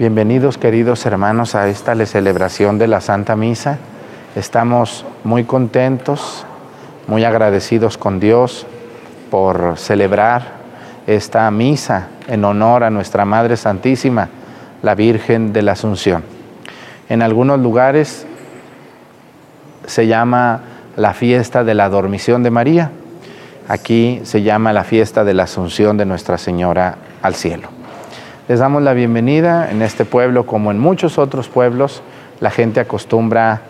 Bienvenidos queridos hermanos a esta celebración de la Santa Misa. Estamos muy contentos, muy agradecidos con Dios por celebrar esta misa en honor a nuestra Madre Santísima, la Virgen de la Asunción. En algunos lugares se llama la fiesta de la dormición de María. Aquí se llama la fiesta de la Asunción de Nuestra Señora al cielo. Les damos la bienvenida en este pueblo como en muchos otros pueblos. La gente acostumbra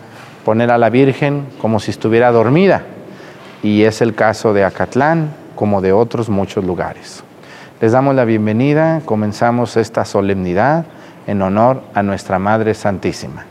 poner a la Virgen como si estuviera dormida y es el caso de Acatlán como de otros muchos lugares. Les damos la bienvenida, comenzamos esta solemnidad en honor a nuestra Madre Santísima.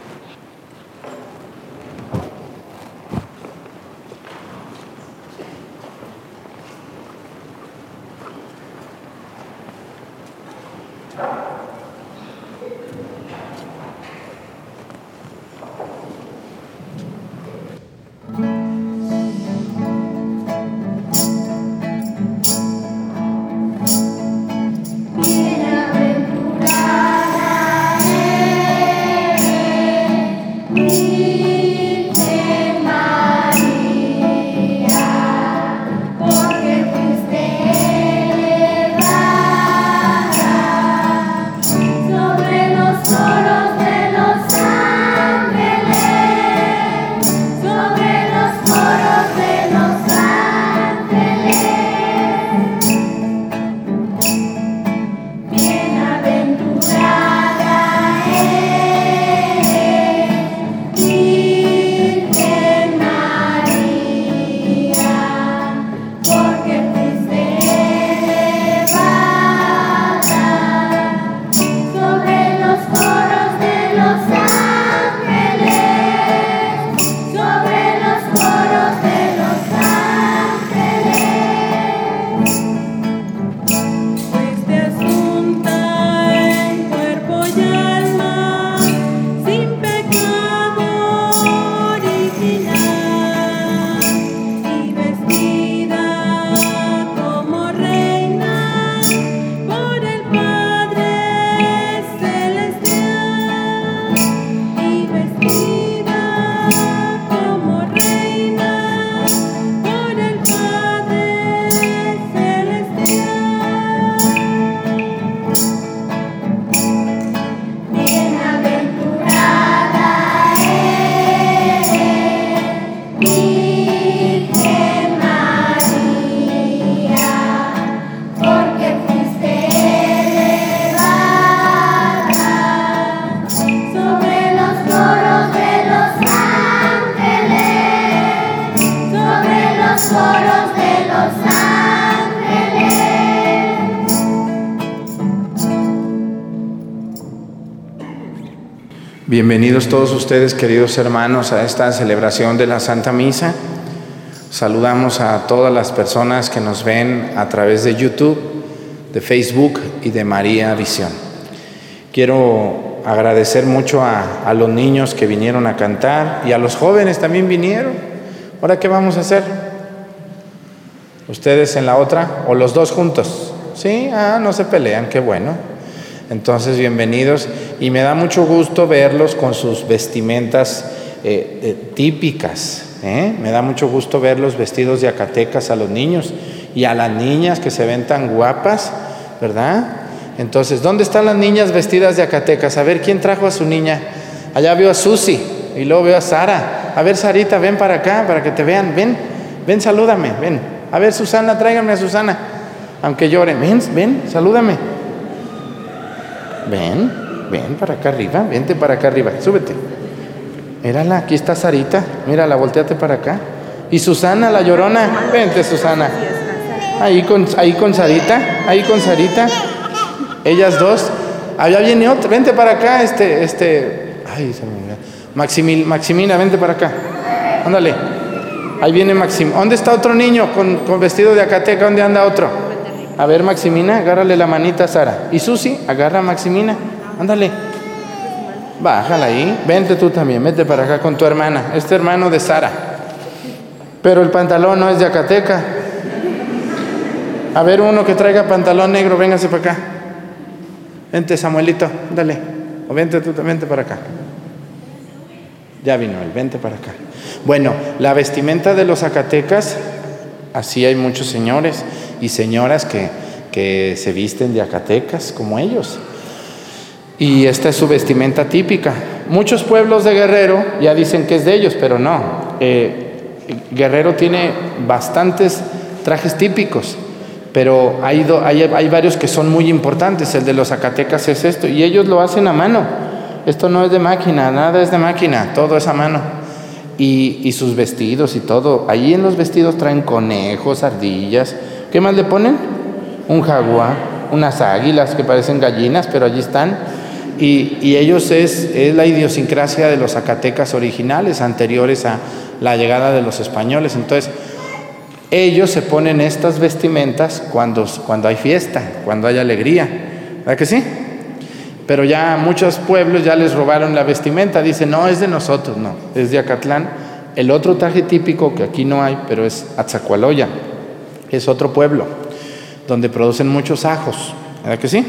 Bienvenidos todos ustedes, queridos hermanos, a esta celebración de la Santa Misa. Saludamos a todas las personas que nos ven a través de YouTube, de Facebook y de María Visión. Quiero agradecer mucho a, los niños que vinieron a cantar y a los jóvenes también vinieron. ¿Ahora qué vamos a hacer? ¿Ustedes en la otra o los dos juntos? Sí, ah, no se pelean, qué bueno. Entonces, bienvenidos y me da mucho gusto verlos con sus vestimentas eh, típicas. ¿eh? Me da mucho gusto verlos vestidos de acatecas a los niños y a las niñas que se ven tan guapas, ¿verdad? Entonces, ¿dónde están las niñas vestidas de acatecas? A ver, ¿quién trajo a su niña? Allá veo a Susi y luego veo a Sara. A ver, Sarita, ven para acá para que te vean. Ven, ven, salúdame, ven. A ver, Susana, tráigame a Susana. Aunque llore, ven, ven, salúdame. Ven, ven para acá arriba, vente para acá arriba, súbete. Mírala, aquí está Sarita, mírala, volteate para acá. Y Susana, la llorona, vente Susana. Ahí con, ahí con Sarita, ahí con Sarita. Ellas dos. Allá viene otra, vente para acá, este, este. Ay, se me Maximil, Maximina, vente para acá. Ándale. Ahí viene Maxim. ¿Dónde está otro niño con, con vestido de acateca? ¿Dónde anda otro? A ver, Maximina, agárrale la manita a Sara. Y Susi, agarra a Maximina. Ándale. Bájala ahí. Vente tú también, vete para acá con tu hermana. Este hermano de Sara. Pero el pantalón no es de Acateca. A ver, uno que traiga pantalón negro, véngase para acá. Vente, Samuelito, dale. O vente tú, vente para acá. Ya vino él, vente para acá. Bueno, la vestimenta de los Zacatecas, así hay muchos señores y señoras que, que se visten de Acatecas como ellos. Y esta es su vestimenta típica. Muchos pueblos de Guerrero ya dicen que es de ellos, pero no. Eh, Guerrero tiene bastantes trajes típicos, pero hay, varios que son muy importantes. El de los Zacatecas es esto, y ellos lo hacen a mano. Esto no es de máquina, nada es de máquina, todo es a mano. Y, y sus vestidos y todo. Allí en los vestidos traen conejos, ardillas. ¿Qué más le ponen? Un jaguar, unas águilas que parecen gallinas, pero allí están. Y, ellos es, es la idiosincrasia de los Zacatecas originales, anteriores a, la llegada de los españoles. Entonces, ellos se ponen estas vestimentas cuando, cuando hay fiesta, cuando hay alegría. ¿Verdad que sí? Pero ya muchos pueblos ya les robaron la vestimenta. Dicen, no, es de nosotros, no, es de Acatlán. El otro traje típico que aquí no hay, pero es Atzacualoya, es otro pueblo donde producen muchos ajos. ¿Verdad que sí?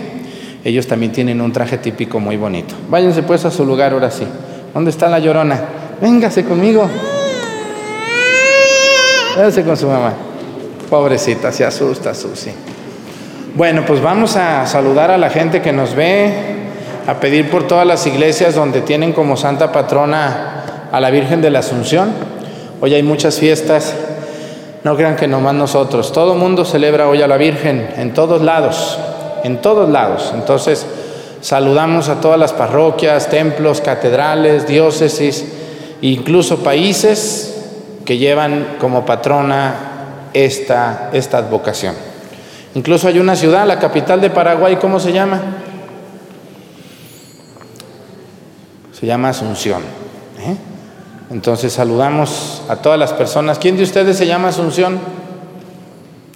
Ellos también tienen un traje típico muy bonito. Váyanse pues a su lugar ahora sí. ¿Dónde está la llorona? Véngase conmigo. Véngase con su mamá. Pobrecita, se asusta, Susi. Bueno, pues vamos a saludar a la gente que nos ve, a pedir por todas las iglesias donde tienen como santa patrona a la Virgen de la Asunción. Hoy hay muchas fiestas, no crean que nomás nosotros, todo mundo celebra hoy a la Virgen en todos lados, en todos lados. Entonces, saludamos a todas las parroquias, templos, catedrales, diócesis, incluso países que llevan como patrona esta, esta advocación. Incluso hay una ciudad, la capital de Paraguay, ¿cómo se llama? Se llama Asunción. ¿eh? Entonces saludamos a todas las personas. ¿Quién de ustedes se llama Asunción?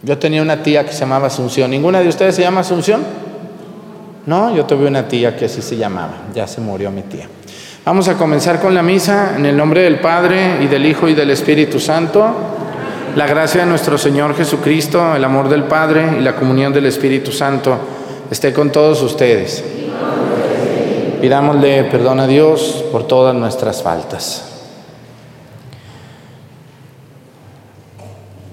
Yo tenía una tía que se llamaba Asunción. ¿Ninguna de ustedes se llama Asunción? No, yo tuve una tía que así se llamaba. Ya se murió mi tía. Vamos a comenzar con la misa en el nombre del Padre y del Hijo y del Espíritu Santo. La gracia de nuestro Señor Jesucristo, el amor del Padre y la comunión del Espíritu Santo esté con todos ustedes. Pidámosle perdón a Dios por todas nuestras faltas.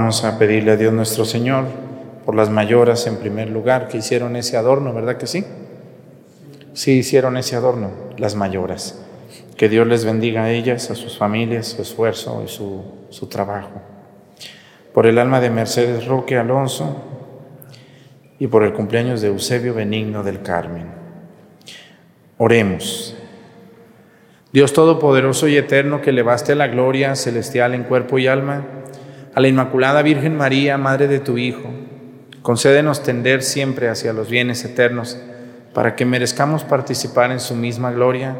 Vamos a pedirle a Dios nuestro Señor por las mayoras en primer lugar que hicieron ese adorno, ¿verdad que sí? Sí hicieron ese adorno, las mayoras. Que Dios les bendiga a ellas, a sus familias, su esfuerzo y su, su trabajo. Por el alma de Mercedes Roque Alonso y por el cumpleaños de Eusebio Benigno del Carmen. Oremos. Dios Todopoderoso y Eterno, que elevaste la gloria celestial en cuerpo y alma, a la Inmaculada Virgen María, Madre de tu Hijo, concédenos tender siempre hacia los bienes eternos, para que merezcamos participar en su misma gloria,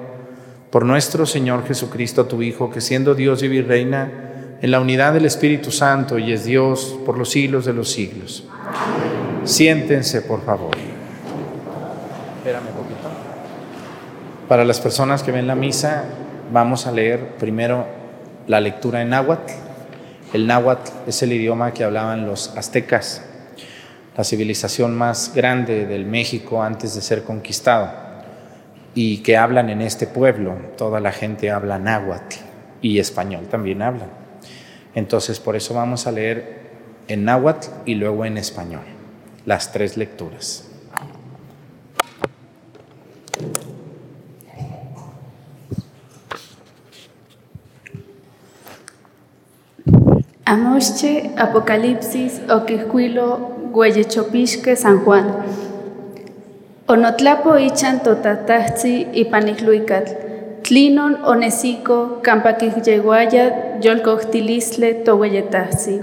por nuestro Señor Jesucristo, tu Hijo, que siendo Dios y reina en la unidad del Espíritu Santo y es Dios por los siglos de los siglos. Siéntense, por favor. Espérame un poquito. Para las personas que ven la misa, vamos a leer primero la lectura en náhuatl. El náhuatl es el idioma que hablaban los aztecas, la civilización más grande del México antes de ser conquistado, y que hablan en este pueblo. Toda la gente habla náhuatl y español también hablan. Entonces, por eso vamos a leer en náhuatl y luego en español, las tres lecturas. Amosche Apocalipsis Oquiscuilo Guayechopixque San Juan. Onotlapo ichan totatahzi ipanihluicatl. Tlinon onesico campaquihyeguaya yolcohtilisle tohueyetahzi.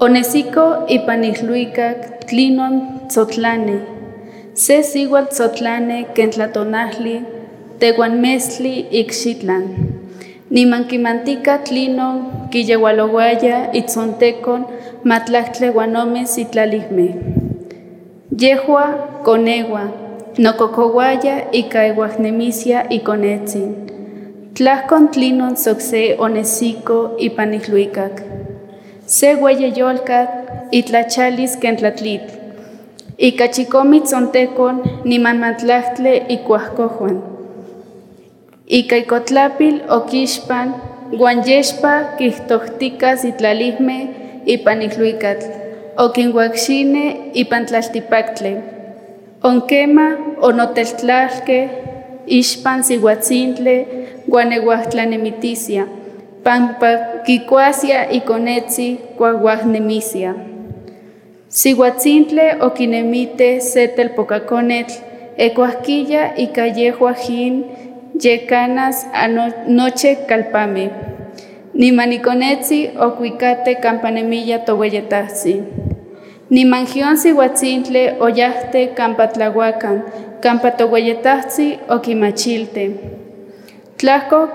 Onesico ipanihluicac tlinon tzotlane. Se sigual tzotlane kentlatonahli teguanmesli ixitlan. Nimanquimantica tlinon quillewalowaya itzontecon matlactle guanomes itlalihme. Yehua conegua, nococowaya y caeguajnemisia y conetzin. Tlahcon tlinon soxe onesico y panihluicac. Se hueyeyolcat y tlachalis kentlatlit. Y cachicomitz zontecon nimanmatlactle y cuahcojuan. Y caicotlápil oquixpan, guanyexpa quihtohticas itlalihme y panihluicatl, oquinhuaxine y pantlaltipactle, onquema onoteltlalque, ixpan sihuatzintle, guanehuahtlanemiticia, pampa quicuasia y conetzi cuahuahnemisia. Sihuatzintle oquinemite setelpocaconetl, ecuasquilla callejuajin, yecanas anoche calpame. Ni maniconetzi o cuicate campanemilla tohueyetahzi. Ni mangión sihuatzintle o yahte campatlahuacan, campatohueyetahzi o quimachilte. Tlaco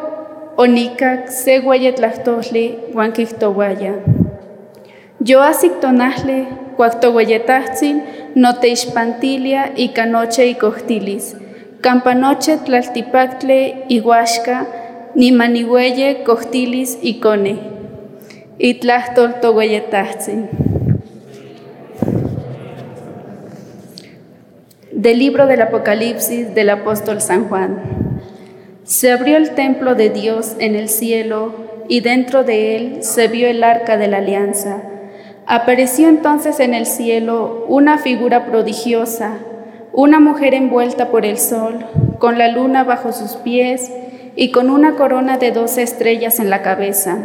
onicac se hueyetlahtosli huanquihtohuaya. Yo asictonahli cuactohueyetahtzin no te ispantilia y canoche y costilis campanoche tlaltipactle iguaxca, ni manihueye costilis y cone, y tlahtol Del libro del Apocalipsis del apóstol San Juan. Se abrió el templo de Dios en el cielo y dentro de él se vio el arca de la alianza. Apareció entonces en el cielo una figura prodigiosa una mujer envuelta por el sol, con la luna bajo sus pies y con una corona de doce estrellas en la cabeza.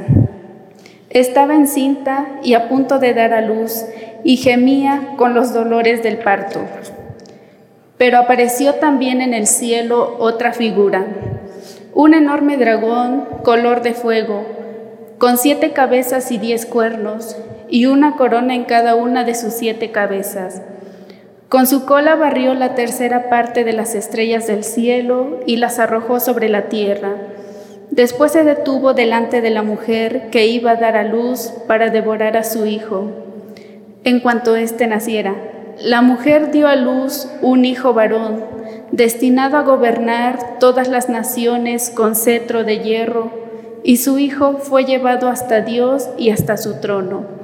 Estaba encinta y a punto de dar a luz y gemía con los dolores del parto. Pero apareció también en el cielo otra figura, un enorme dragón color de fuego, con siete cabezas y diez cuernos, y una corona en cada una de sus siete cabezas. Con su cola barrió la tercera parte de las estrellas del cielo y las arrojó sobre la tierra. Después se detuvo delante de la mujer que iba a dar a luz para devorar a su hijo. En cuanto éste naciera, la mujer dio a luz un hijo varón, destinado a gobernar todas las naciones con cetro de hierro, y su hijo fue llevado hasta Dios y hasta su trono.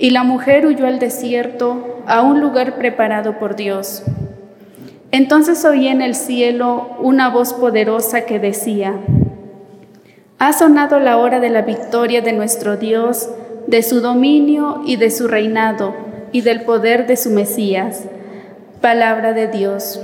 Y la mujer huyó al desierto, a un lugar preparado por Dios. Entonces oí en el cielo una voz poderosa que decía, Ha sonado la hora de la victoria de nuestro Dios, de su dominio y de su reinado, y del poder de su Mesías. Palabra de Dios.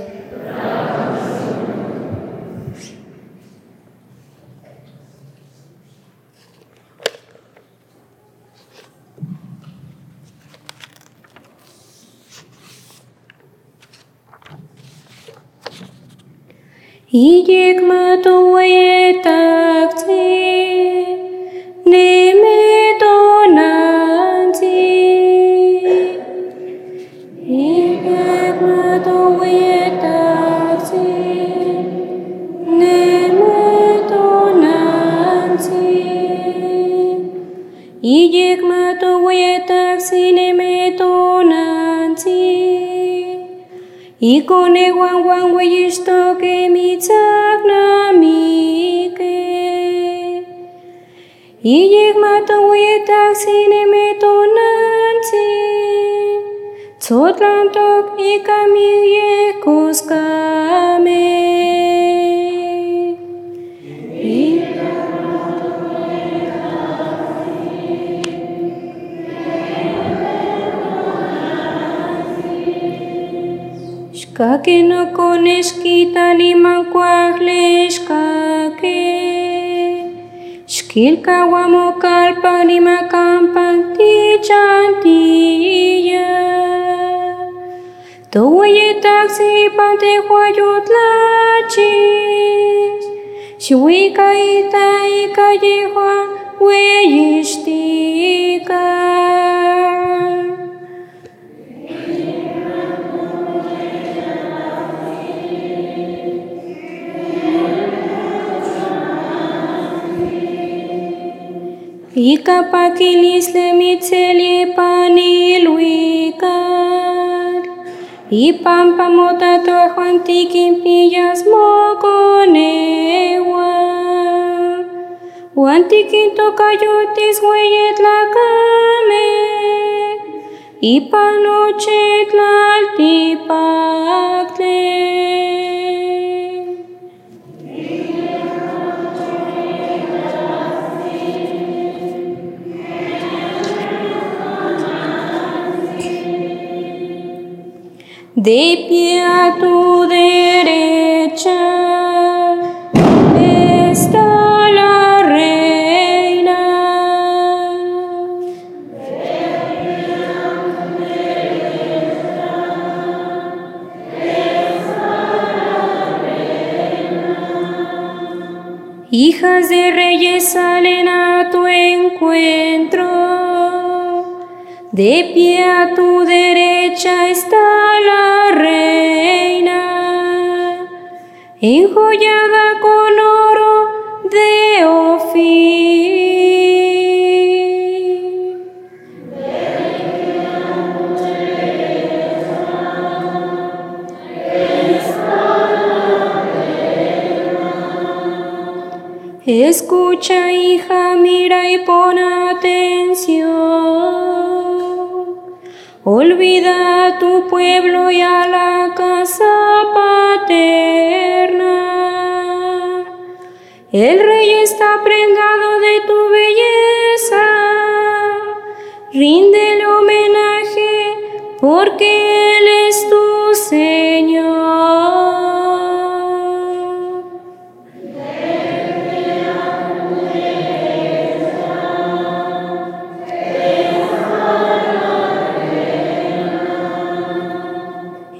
Jdi k matoje takci, nimi to nanci. Jdi k matoje takci, nimi to nanci. Jdi k matoje takci, nimi to nanci. Ikone guan guan guiztok emitzak namike. Iek maton guietak zine meton antzi. Zotlantok ikamik ekoskamen. Shkake no koneshkita liman kuahle shkake. Shkilka wamokalpa lima kampan ti chantilla. Towaye taxi pante huayutlachis. Shwika ita ika yehua Ika pakilis le mitzelie paniluikat. Ipampa motato juantikin pillas moconewa. Juantikin tocayotis hueyet la came. Ipa noche tlaltipacle. De pie a tu derecha está la reina. Hijas de reyes salen a tu encuentro. De pie a tu derecha está la reina, enjollada con oro de Ofir. Escucha, hija, mira y pon atención. Olvida a tu pueblo y a la casa paterna. El rey está prendado de tu belleza. Ríndele homenaje porque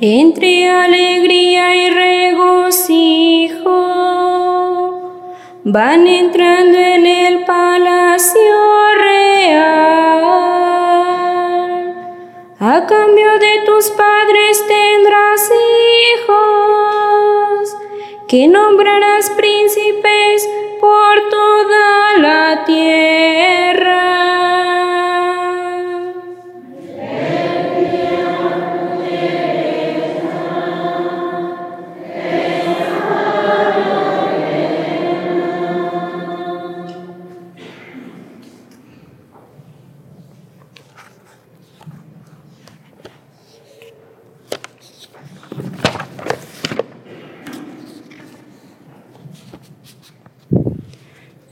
entre alegría y regocijo van entrando en el palacio real. A cambio de tus padres tendrás hijos, que nombrarás príncipes por toda la tierra.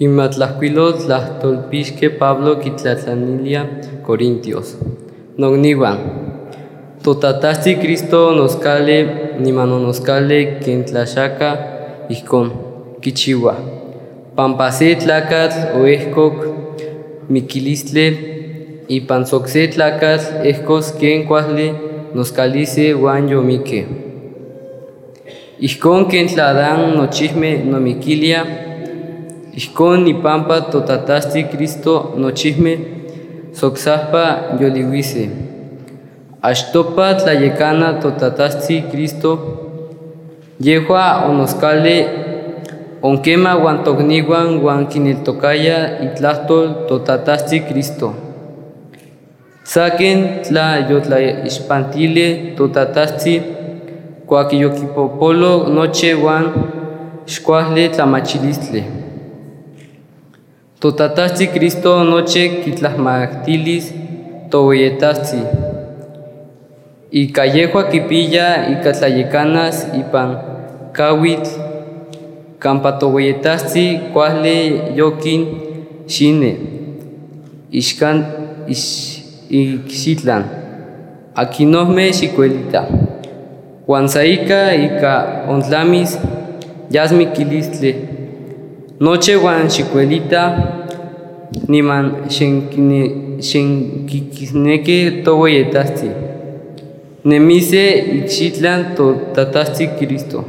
Imatlahcuilot tolpisque Pablo Quitlatlanilia Corintios. Nogniwan. Totatasti Cristo nos cale, ni mano nos cale, quentlachaca, icon, quichua. Pampase tlacatl o escoc, miquilistle, y panzoxe tlacatl, escos quien cuasle, nos calice guan yomique. Icon quentladan no chisme no miquilia, Ixcon ni pampa totatasti Cristo nochisme, soxaspa yolihuise. Ashtopa tlayekana totatasti Cristo, yehua onoscale onquema guantogniwan guan kiniltokaya itlahtol totatasti Cristo. Saquen tla yotla ispantile totatasti, cuaquiyokipopolo noche guan xcuahle tlamachilistle. Totatasti Cristo noche quitlahmactilis tohueyetasti. Y callejua quipilla y catlayecanas y pan kawitl campatohueyetasti cuahle yokin shine ish ixitlan aquinohme xicuelita Huanzaika y ca ontlamis yasmi quilistle Noche wan xicuelita niman tohueyetasti. Nemise ichitlan to tatasti Cristo.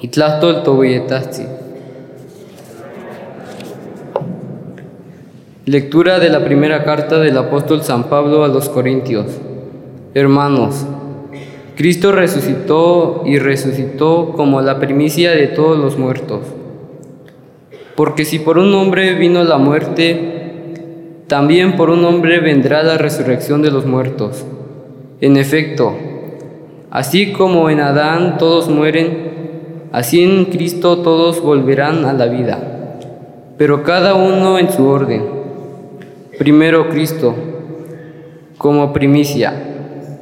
Itlahtol tohueyetasti. Lectura de la primera carta del apóstol San Pablo a los Corintios. Hermanos, Cristo resucitó y resucitó como la primicia de todos los muertos porque si por un hombre vino la muerte, también por un hombre vendrá la resurrección de los muertos. En efecto, así como en Adán todos mueren, así en Cristo todos volverán a la vida, pero cada uno en su orden. Primero Cristo, como primicia.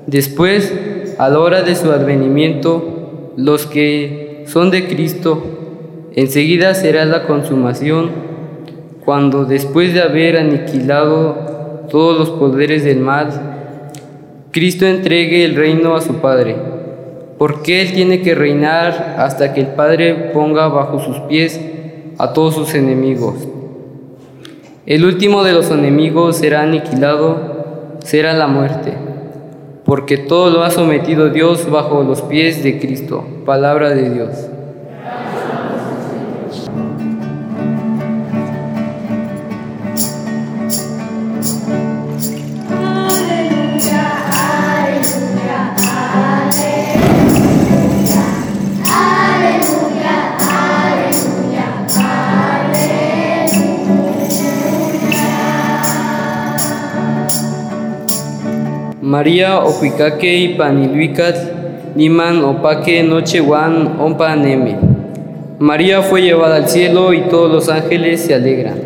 Después, a la hora de su advenimiento, los que son de Cristo, Enseguida será la consumación, cuando después de haber aniquilado todos los poderes del mal, Cristo entregue el reino a su Padre, porque Él tiene que reinar hasta que el Padre ponga bajo sus pies a todos sus enemigos. El último de los enemigos será aniquilado, será la muerte, porque todo lo ha sometido Dios bajo los pies de Cristo. Palabra de Dios. María ocuicaque y paniluicat, niman opaque noche guan ompa neme. María fue llevada al cielo y todos los ángeles se alegran.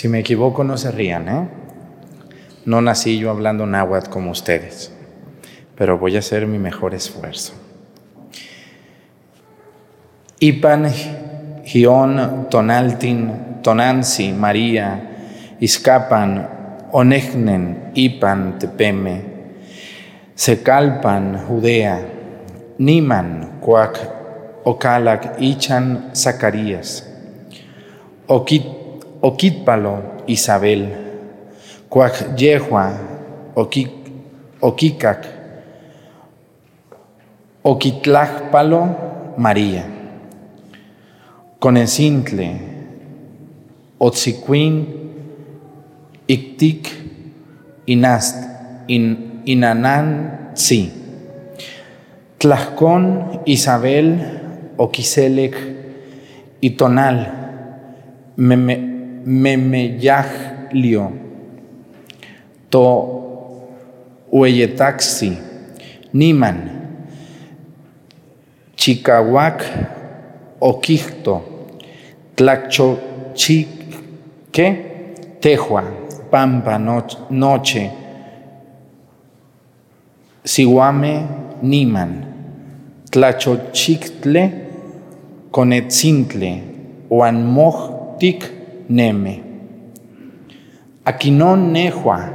Si me equivoco, no se rían, ¿eh? No nací yo hablando náhuatl como ustedes, pero voy a hacer mi mejor esfuerzo. Ipan, Gion, Tonaltin, Tonansi, María, Iscapan, Onegnen, Ipan, Tepeme, Secalpan, Judea, Niman, Cuac, Ocalac, Ichan, Zacarías, Oquit, Oquitpalo, Isabel, Cuac, Yehua, Oquic, Oquicac, Oquitlacpalo, María, Conecintle, Otziquin, Ictic, Inast, In, Inananzi, Tlajcón, Isabel, Oquiselec, Itonal, Memeyaglio, To Hueyetaxi, Niman, Chicahuac, Oquicto, Tlachochique, Tejua, Pampa, Noche, Siguame, Niman, Tlachochictle, Conetzintle, Oanmochtic, Neme. Aquinon Nehua,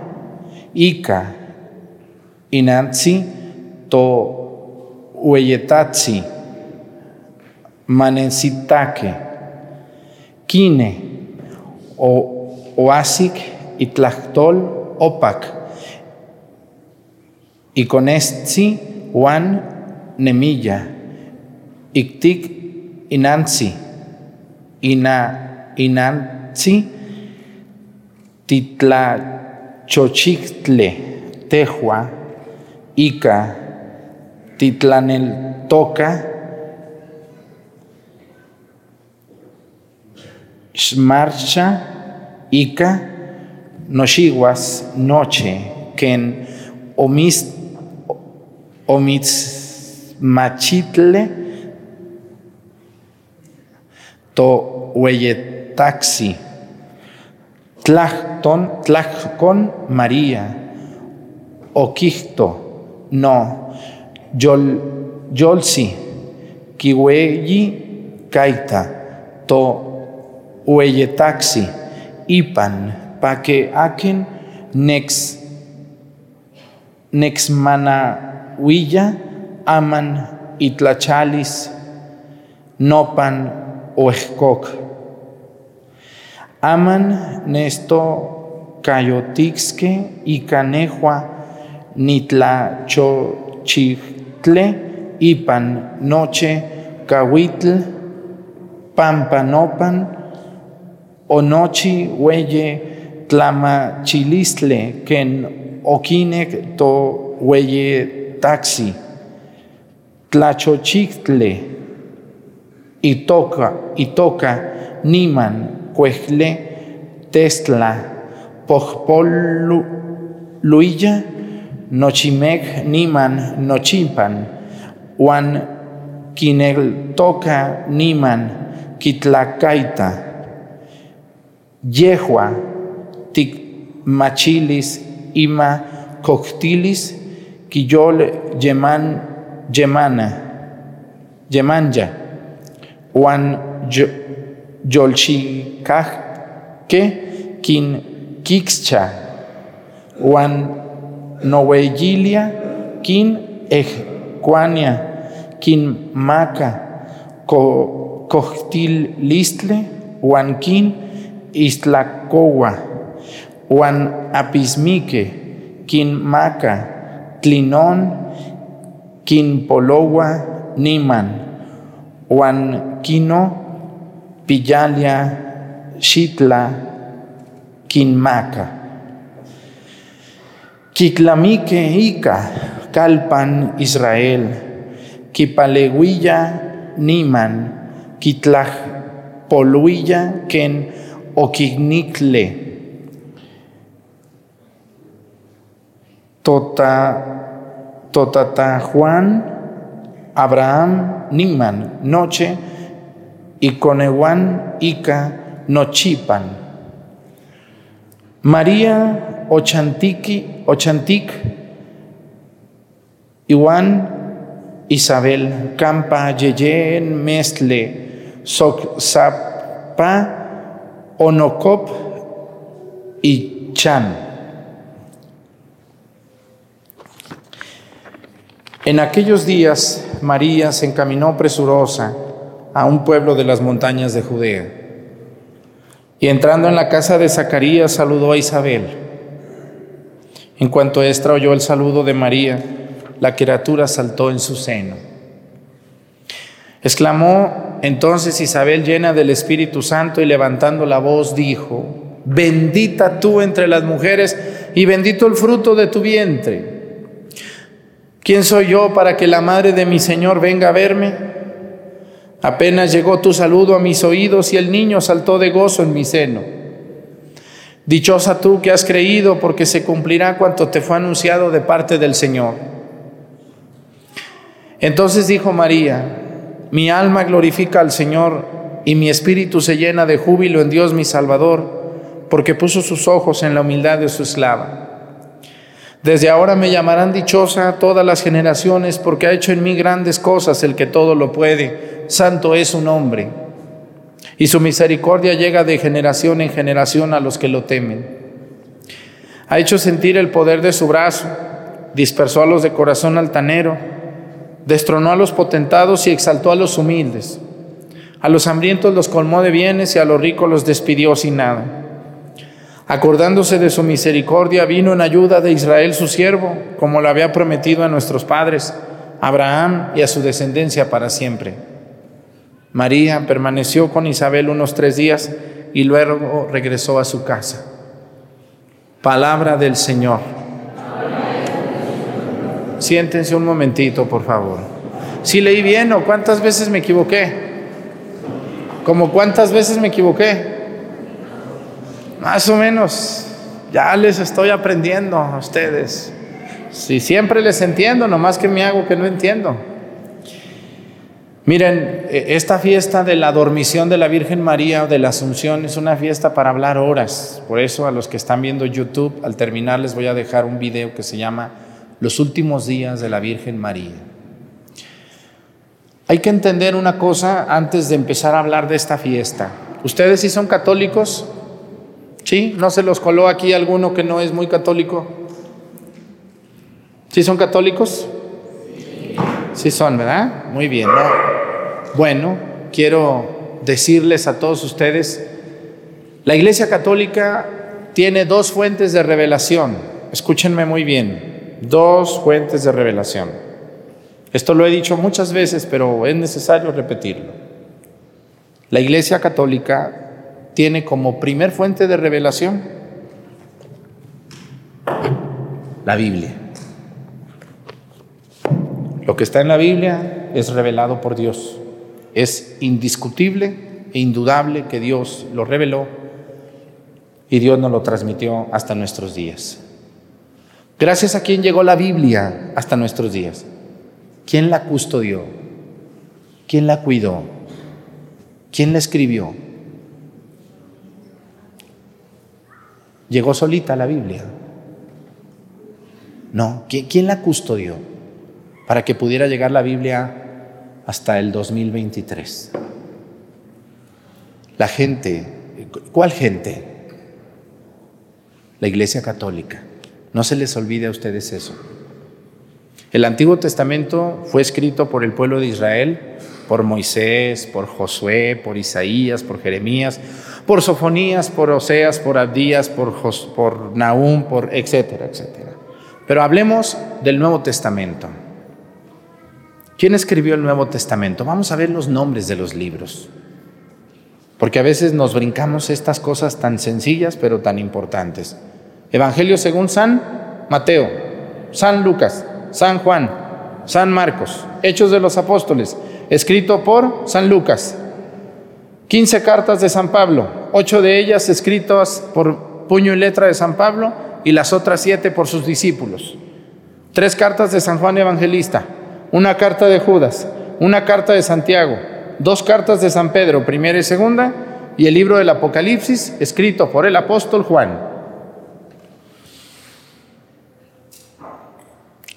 Ica, Inanzi, To Ueyetatzi, Manensitaque, Kine, o, Oasic, Itlactol, Opac, y con este Juan Nemilla, Ictic Inanzi, Ina Inanzi, Titlachochicle, Tejua, Ica, Titlaneltoca, Shmarcha, Ica, Noshiguas, Noche, Ken, Omist, Omitzmachitle, To Hueyetaxi, Tlachton, Tlachcon María, Oquicto, No, Yol, Yolsi, Kiweyi, Kaita, To Hueyetaxi, Ipan, Paque Aken, Nex, Nexmana Huilla, Aman, Itlachalis, Nopan, Oejcoc. Aman, Nesto, Cayotixque, y Canejua, Nitlachochitle, Ipan, Noche, Cahuitl, Pampanopan, Onochi, Huelle, Tlamachilistle, Ken Okinec to hueye taxi, tlachochicle, y toca, y toca, niman, cuejle, tesla, luilla, nochimec, niman, nochimpan, wan kinel toca, niman, kitlacaita, yehua, tic machilis, ima coctilis, quillol yeman, yemana, yemanya, wan yolchicajque, quin kixcha, wan noveyilia, quin ejquania, quin maca, coctilistle, wan quin istlacowa, wan apismique, quin maca, tlinon, quin polowa, niman, wan quino, pillalia, xitla, quin maca. Kiklamique ica, calpan Israel, kipaleguilla, niman, kitlaj poluilla, ken okignicle, Tota, Totata Juan, Abraham, Niman, Noche, y Conehuan, Ica, Nochipan. María, Ochantiki, Ochantic, Iwan, Isabel, Campa, Yeyen, Mestle, Soc, Sapa, Onocop y Chan. En aquellos días María se encaminó presurosa a un pueblo de las montañas de Judea. Y entrando en la casa de Zacarías saludó a Isabel. En cuanto Estra oyó el saludo de María, la criatura saltó en su seno. Exclamó entonces Isabel llena del Espíritu Santo y levantando la voz dijo, bendita tú entre las mujeres y bendito el fruto de tu vientre. ¿Quién soy yo para que la madre de mi Señor venga a verme? Apenas llegó tu saludo a mis oídos y el niño saltó de gozo en mi seno. Dichosa tú que has creído porque se cumplirá cuanto te fue anunciado de parte del Señor. Entonces dijo María, mi alma glorifica al Señor y mi espíritu se llena de júbilo en Dios mi Salvador, porque puso sus ojos en la humildad de su esclava. Desde ahora me llamarán dichosa todas las generaciones, porque ha hecho en mí grandes cosas el que todo lo puede. Santo es su nombre. Y su misericordia llega de generación en generación a los que lo temen. Ha hecho sentir el poder de su brazo, dispersó a los de corazón altanero, destronó a los potentados y exaltó a los humildes. A los hambrientos los colmó de bienes y a los ricos los despidió sin nada. Acordándose de su misericordia, vino en ayuda de Israel su siervo, como lo había prometido a nuestros padres, Abraham y a su descendencia para siempre. María permaneció con Isabel unos tres días y luego regresó a su casa. Palabra del Señor. Siéntense un momentito, por favor. Si leí bien o cuántas veces me equivoqué. ¿Como cuántas veces me equivoqué? Más o menos, ya les estoy aprendiendo a ustedes. Si siempre les entiendo, nomás que me hago que no entiendo. Miren, e, esta fiesta de la dormición de la Virgen María o de la Asunción es una fiesta para hablar horas. Por eso a los que están viendo YouTube, al terminar les voy a dejar un video que se llama Los últimos días de la Virgen María. Hay que entender una cosa antes de empezar a hablar de esta fiesta. ¿Ustedes si son católicos? ¿Sí? ¿No se los coló aquí alguno que no es muy católico? ¿Sí son católicos? Sí son, ¿verdad? Muy bien. Bueno, quiero decirles a todos ustedes, la Iglesia Católica tiene dos fuentes de revelación. Escúchenme muy bien, dos fuentes de revelación. Esto lo he dicho muchas veces, pero es necesario repetirlo. La Iglesia Católica tiene como primer fuente de revelación la Biblia. Lo que está en la Biblia es revelado por Dios. Es indiscutible e indudable que Dios lo reveló y Dios nos lo transmitió hasta nuestros días. Gracias a quien llegó la Biblia hasta nuestros días. ¿Quién la custodió? ¿Quién la cuidó? ¿Quién la escribió? ¿Llegó solita la Biblia? No, ¿quién la custodió para que pudiera llegar la Biblia hasta el 2023? La gente, ¿cuál gente? La Iglesia Católica. No se les olvide a ustedes eso. El Antiguo Testamento fue escrito por el pueblo de Israel, por Moisés, por Josué, por Isaías, por Jeremías, por Sofonías, por Oseas, por Abdías, por, por Nahum, por etcétera, etcétera. Pero hablemos del Nuevo Testamento. ¿Quién escribió el Nuevo Testamento? Vamos a ver los nombres de los libros. Porque a veces nos brincamos estas cosas tan sencillas pero tan importantes. Evangelio según San Mateo, San Lucas, San Juan, San Marcos, Hechos de los Apóstoles, escrito por San Lucas, 15 cartas de San Pablo, ocho de ellas escritas por puño y letra de San Pablo y las otras siete por sus discípulos. Tres cartas de San Juan Evangelista, una carta de Judas, una carta de Santiago, dos cartas de San Pedro, primera y segunda, y el libro del Apocalipsis, escrito por el apóstol Juan.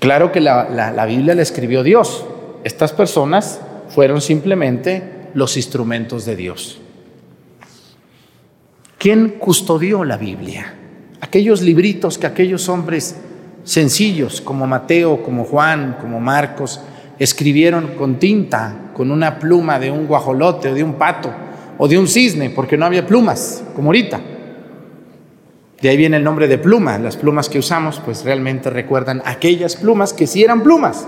Claro que la, la Biblia la escribió Dios. Estas personas fueron simplemente los instrumentos de Dios. ¿Quién custodió la Biblia? Aquellos libritos que aquellos hombres sencillos como Mateo, como Juan, como Marcos, escribieron con tinta, con una pluma de un guajolote o de un pato o de un cisne, porque no había plumas, como ahorita. De ahí viene el nombre de pluma. Las plumas que usamos pues realmente recuerdan aquellas plumas que sí eran plumas.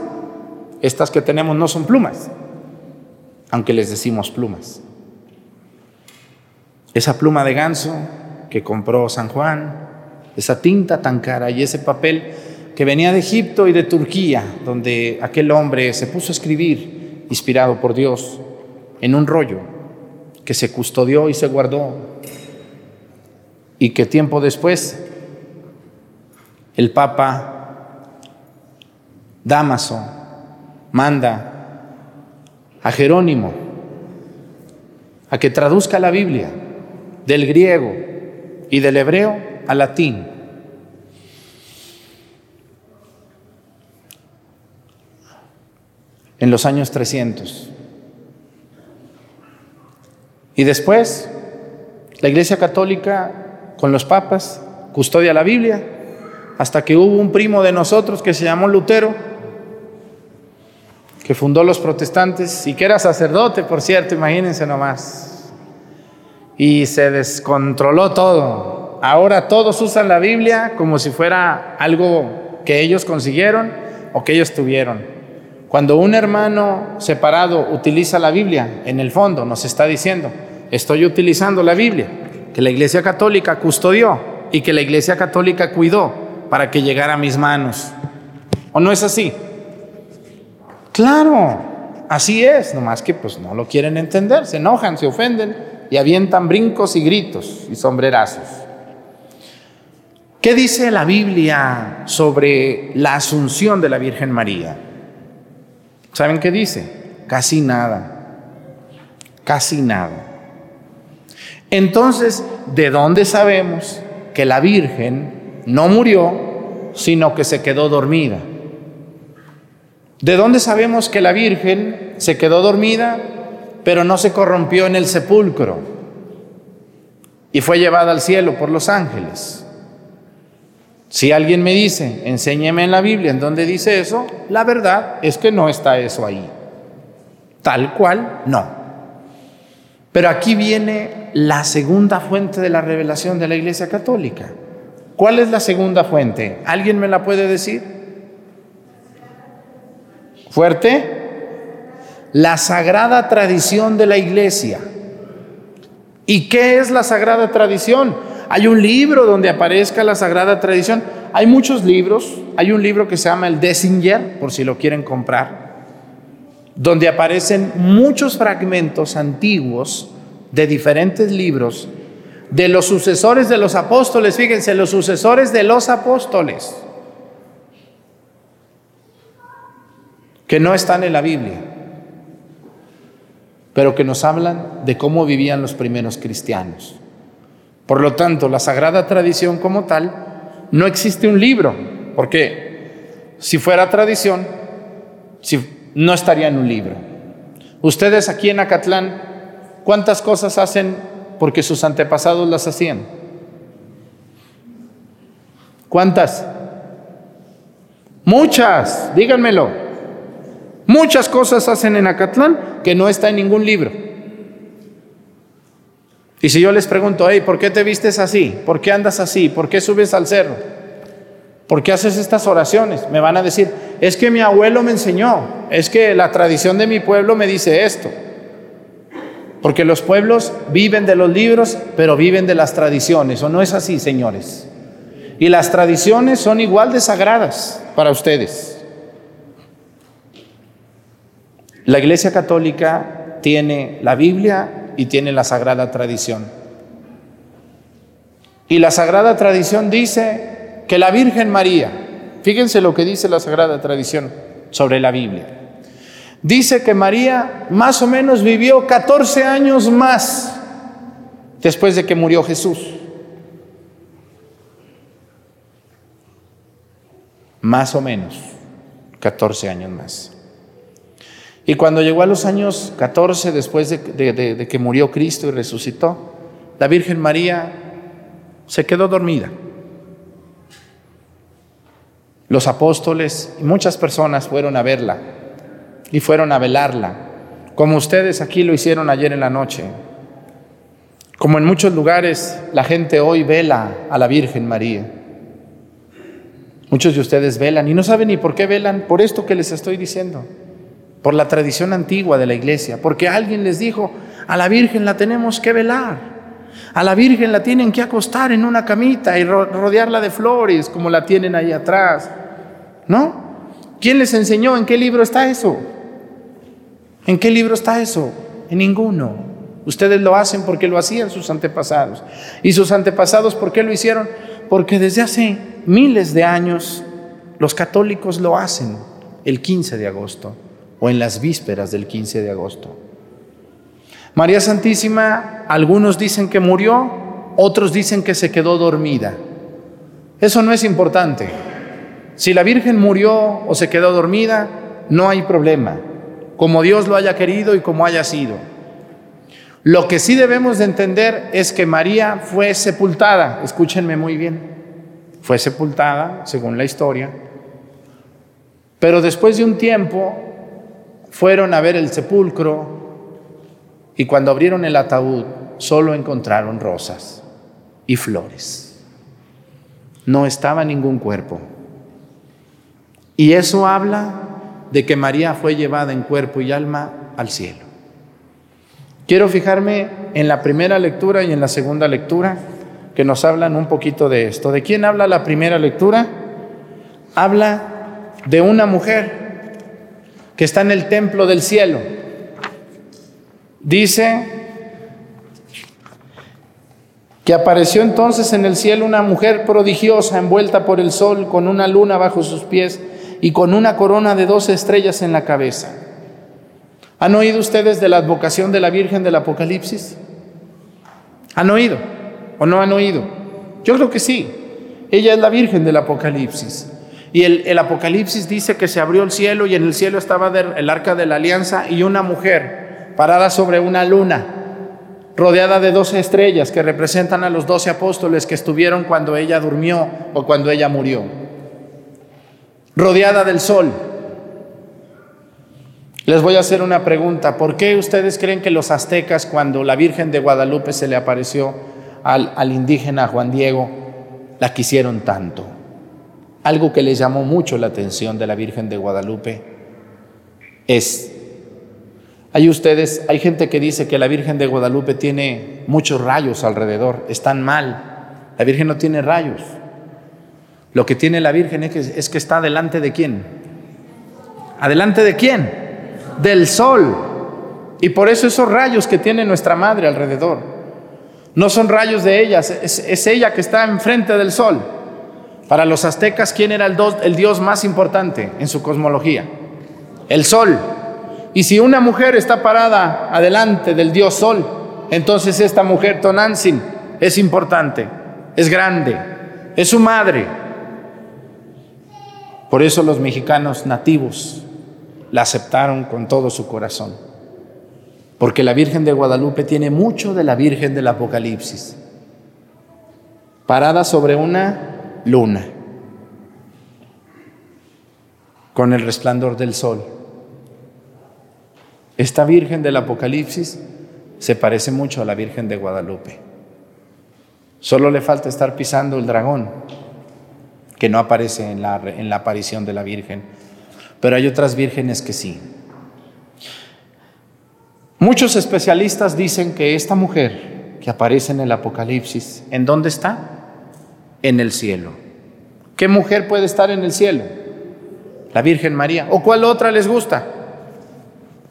Estas que tenemos no son plumas, aunque les decimos plumas. Esa pluma de ganso que compró San Juan, esa tinta tan cara y ese papel que venía de Egipto y de Turquía, donde aquel hombre se puso a escribir, inspirado por Dios, en un rollo que se custodió y se guardó, y que tiempo después el Papa Damaso manda a Jerónimo a que traduzca la Biblia del griego y del hebreo al latín. En los años 300. Y después, la Iglesia Católica, con los papas, custodia la Biblia, hasta que hubo un primo de nosotros que se llamó Lutero, que fundó los protestantes y que era sacerdote, por cierto, imagínense nomás y se descontroló todo. Ahora todos usan la Biblia como si fuera algo que ellos consiguieron o que ellos tuvieron. Cuando un hermano separado utiliza la Biblia, en el fondo nos está diciendo, estoy utilizando la Biblia, que la Iglesia Católica custodió y que la Iglesia Católica cuidó para que llegara a mis manos. ¿O no es así? Claro, así es, nomás que pues no lo quieren entender, se enojan, se ofenden y avientan brincos y gritos y sombrerazos. ¿Qué dice la Biblia sobre la asunción de la Virgen María? ¿Saben qué dice? Casi nada, casi nada. Entonces, ¿de dónde sabemos que la Virgen no murió, sino que se quedó dormida? ¿De dónde sabemos que la Virgen se quedó dormida? pero no se corrompió en el sepulcro y fue llevada al cielo por los ángeles. Si alguien me dice, enséñeme en la Biblia en dónde dice eso, la verdad es que no está eso ahí. Tal cual, no. Pero aquí viene la segunda fuente de la revelación de la Iglesia Católica. ¿Cuál es la segunda fuente? ¿Alguien me la puede decir? ¿Fuerte? la sagrada tradición de la iglesia. ¿Y qué es la sagrada tradición? Hay un libro donde aparezca la sagrada tradición. Hay muchos libros. Hay un libro que se llama el Dessinger, por si lo quieren comprar, donde aparecen muchos fragmentos antiguos de diferentes libros de los sucesores de los apóstoles. Fíjense, los sucesores de los apóstoles, que no están en la Biblia pero que nos hablan de cómo vivían los primeros cristianos. Por lo tanto, la sagrada tradición como tal, no existe un libro, porque si fuera tradición, si, no estaría en un libro. Ustedes aquí en Acatlán, ¿cuántas cosas hacen porque sus antepasados las hacían? ¿Cuántas? Muchas, díganmelo. Muchas cosas hacen en Acatlán que no está en ningún libro. Y si yo les pregunto, hey, ¿por qué te vistes así? ¿Por qué andas así? ¿Por qué subes al cerro? ¿Por qué haces estas oraciones? Me van a decir, es que mi abuelo me enseñó, es que la tradición de mi pueblo me dice esto. Porque los pueblos viven de los libros, pero viven de las tradiciones, ¿o no es así, señores? Y las tradiciones son igual de sagradas para ustedes. La Iglesia Católica tiene la Biblia y tiene la Sagrada Tradición. Y la Sagrada Tradición dice que la Virgen María, fíjense lo que dice la Sagrada Tradición sobre la Biblia. Dice que María más o menos vivió 14 años más después de que murió Jesús. Más o menos, 14 años más. Y cuando llegó a los años 14, después de, que murió Cristo y resucitó, la Virgen María se quedó dormida. Los apóstoles y muchas personas fueron a verla y fueron a velarla, como ustedes aquí lo hicieron ayer en la noche. Como en muchos lugares la gente hoy vela a la Virgen María. Muchos de ustedes velan y no saben ni por qué velan, por esto que les estoy diciendo, por la tradición antigua de la iglesia, porque alguien les dijo, a la Virgen la tenemos que velar, a la Virgen la tienen que acostar en una camita y rodearla de flores como la tienen ahí atrás, ¿no? ¿Quién les enseñó? ¿En qué libro está eso? ¿En qué libro está eso? En ninguno. Ustedes lo hacen porque lo hacían sus antepasados. ¿Y sus antepasados por qué lo hicieron? Porque desde hace miles de años los católicos lo hacen el 15 de agosto o en las vísperas del 15 de agosto. María Santísima, algunos dicen que murió, otros dicen que se quedó dormida. Eso no es importante. Si la Virgen murió o se quedó dormida, no hay problema, como Dios lo haya querido y como haya sido. Lo que sí debemos de entender es que María fue sepultada, escúchenme muy bien, fue sepultada, según la historia, pero después de un tiempo fueron a ver el sepulcro y cuando abrieron el ataúd solo encontraron rosas y flores. No estaba ningún cuerpo. Y eso habla de que María fue llevada en cuerpo y alma al cielo. Quiero fijarme en la primera lectura y en la segunda lectura que nos hablan un poquito de esto. ¿De quién habla la primera lectura? Habla de una mujer que está en el templo del cielo. Dice que apareció entonces en el cielo una mujer prodigiosa envuelta por el sol con una luna bajo sus pies y con una corona de dos estrellas en la cabeza. ¿Han oído ustedes de la advocación de la Virgen del Apocalipsis? ¿Han oído o no han oído? Yo creo que sí. Ella es la Virgen del Apocalipsis. Y el, Apocalipsis dice que se abrió el cielo y en el cielo estaba el arca de la alianza y una mujer parada sobre una luna, rodeada de doce estrellas que representan a los doce apóstoles que estuvieron cuando ella durmió o cuando ella murió. Rodeada del sol. Les voy a hacer una pregunta. ¿Por qué ustedes creen que los aztecas, cuando la Virgen de Guadalupe se le apareció al, al indígena Juan Diego, la quisieron tanto? Algo que les llamó mucho la atención de la Virgen de Guadalupe es, hay ustedes, hay gente que dice que la Virgen de Guadalupe tiene muchos rayos alrededor, están mal. La Virgen no tiene rayos. Lo que tiene la Virgen es que, es que está delante de quién. ¿Adelante de quién? del sol. Y por eso esos rayos que tiene nuestra madre alrededor, no son rayos de ellas, es, ella que está enfrente del sol. Para los aztecas, ¿quién era el, dios más importante en su cosmología? El sol. Y si una mujer está parada adelante del dios sol, entonces esta mujer, Tonantzin, es importante, es grande, es su madre. Por eso los mexicanos nativos la aceptaron con todo su corazón. Porque la Virgen de Guadalupe tiene mucho de la Virgen del Apocalipsis. Parada sobre una luna, con el resplandor del sol. Esta Virgen del Apocalipsis se parece mucho a la Virgen de Guadalupe. Solo le falta estar pisando el dragón, que no aparece en la, en la aparición de la Virgen pero hay otras vírgenes que sí. Muchos especialistas dicen que esta mujer que aparece en el Apocalipsis, ¿en dónde está? En el cielo. ¿Qué mujer puede estar en el cielo? La Virgen María. ¿O cuál otra les gusta?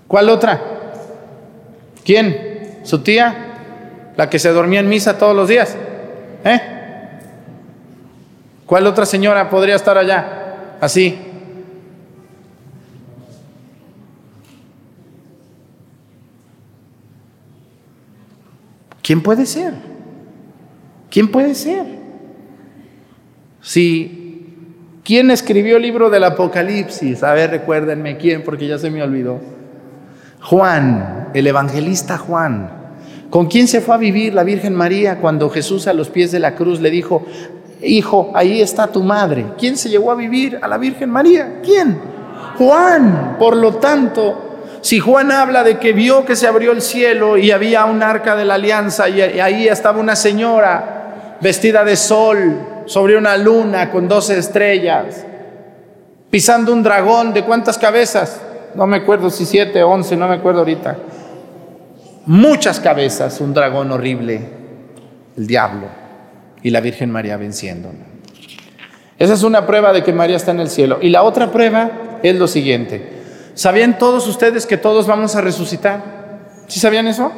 ¿Cuál otra? ¿Quién? ¿Su tía? ¿La que se dormía en misa todos los días? ¿Eh? ¿Cuál otra señora podría estar allá? Así, ¿Quién puede ser? ¿Quién puede ser? Si, ¿quién escribió el libro del Apocalipsis? A ver, recuérdenme quién, porque ya se me olvidó. Juan, el evangelista Juan. ¿Con quién se fue a vivir la Virgen María cuando Jesús a los pies de la cruz le dijo, hijo, ahí está tu madre. ¿Quién se llevó a vivir a la Virgen María? ¿Quién? Juan. Por lo tanto, si Juan habla de que vio que se abrió el cielo y había un arca de la alianza y ahí estaba una señora vestida de sol sobre una luna con doce estrellas, pisando un dragón de cuántas cabezas, no me acuerdo si siete, once, no me acuerdo ahorita. Muchas cabezas, un dragón horrible, el diablo, y la Virgen María venciéndolo. Esa es una prueba de que María está en el cielo. Y la otra prueba es lo siguiente. ¿Sabían todos ustedes que todos vamos a resucitar? ¿Sí sabían eso?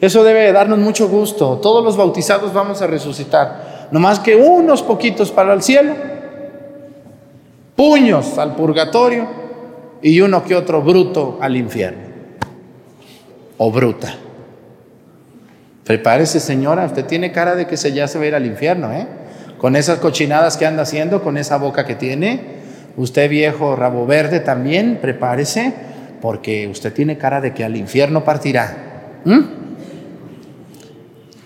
Eso debe darnos mucho gusto. Todos los bautizados vamos a resucitar. No más que unos poquitos para el cielo, puños al purgatorio y uno que otro bruto al infierno. O bruta. Prepárese, señora, usted tiene cara de que se ya se va a ir al infierno, ¿eh? Con esas cochinadas que anda haciendo, con esa boca que tiene, Usted viejo rabo verde también, prepárese, porque usted tiene cara de que al infierno partirá.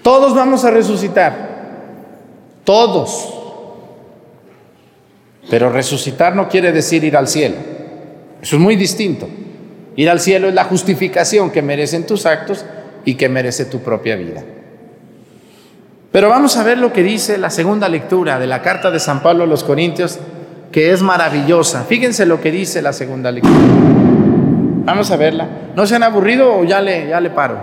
Todos vamos a resucitar. Todos. Pero resucitar no quiere decir ir al cielo. Eso es muy distinto. Ir al cielo es la justificación que merecen tus actos y que merece tu propia vida. Pero vamos a ver lo que dice la segunda lectura de la carta de San Pablo a los Corintios que es maravillosa. Fíjense lo que dice la segunda lectura. Vamos a verla. ¿No se han aburrido o ya le, ya le paro?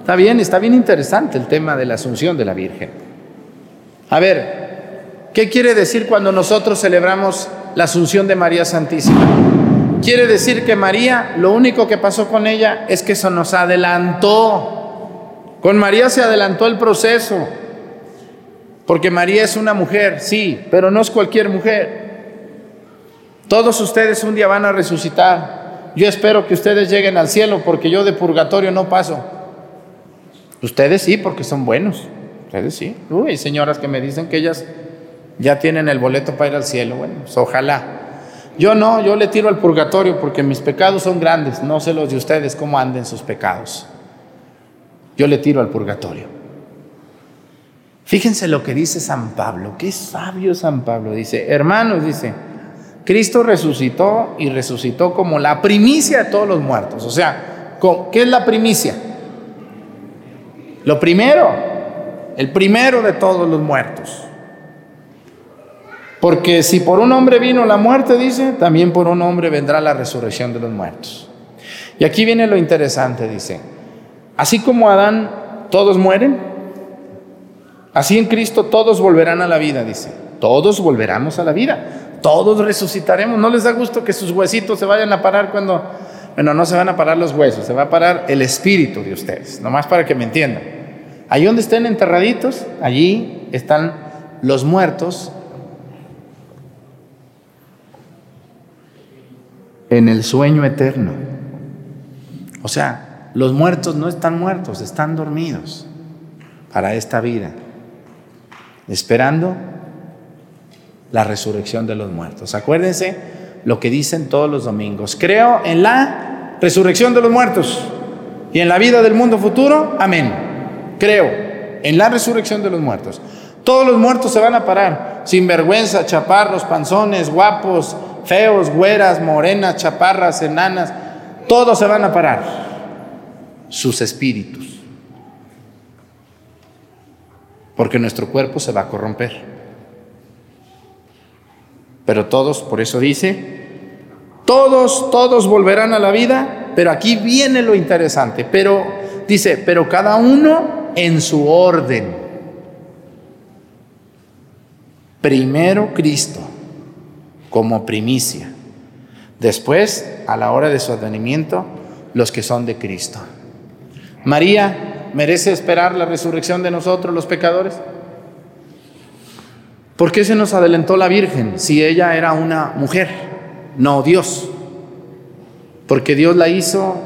Está bien, está bien interesante el tema de la asunción de la Virgen. A ver, ¿qué quiere decir cuando nosotros celebramos la asunción de María Santísima? Quiere decir que María, lo único que pasó con ella es que eso nos adelantó. Con María se adelantó el proceso. Porque María es una mujer, sí, pero no es cualquier mujer. Todos ustedes un día van a resucitar. Yo espero que ustedes lleguen al cielo porque yo de purgatorio no paso. Ustedes sí, porque son buenos. Ustedes sí. Uy, señoras que me dicen que ellas ya tienen el boleto para ir al cielo. Bueno, pues ojalá. Yo no, yo le tiro al purgatorio porque mis pecados son grandes. No sé los de ustedes cómo anden sus pecados. Yo le tiro al purgatorio. Fíjense lo que dice San Pablo, qué sabio San Pablo. Dice, hermanos, dice, Cristo resucitó y resucitó como la primicia de todos los muertos. O sea, ¿qué es la primicia? Lo primero, el primero de todos los muertos. Porque si por un hombre vino la muerte, dice, también por un hombre vendrá la resurrección de los muertos. Y aquí viene lo interesante, dice, así como Adán todos mueren, Así en Cristo todos volverán a la vida, dice. Todos volveremos a la vida. Todos resucitaremos. ¿No les da gusto que sus huesitos se vayan a parar cuando... Bueno, no se van a parar los huesos, se va a parar el espíritu de ustedes. Nomás para que me entiendan. Allí donde estén enterraditos, allí están los muertos en el sueño eterno. O sea, los muertos no están muertos, están dormidos para esta vida esperando la resurrección de los muertos. Acuérdense lo que dicen todos los domingos. Creo en la resurrección de los muertos y en la vida del mundo futuro. Amén. Creo en la resurrección de los muertos. Todos los muertos se van a parar, sin vergüenza, chaparros, panzones, guapos, feos, güeras, morenas, chaparras, enanas, todos se van a parar. Sus espíritus porque nuestro cuerpo se va a corromper. Pero todos, por eso dice, todos, todos volverán a la vida, pero aquí viene lo interesante, pero dice, pero cada uno en su orden. Primero Cristo, como primicia. Después, a la hora de su advenimiento, los que son de Cristo. María ¿Merece esperar la resurrección de nosotros los pecadores? ¿Por qué se nos adelantó la Virgen si ella era una mujer, no Dios? Porque Dios la hizo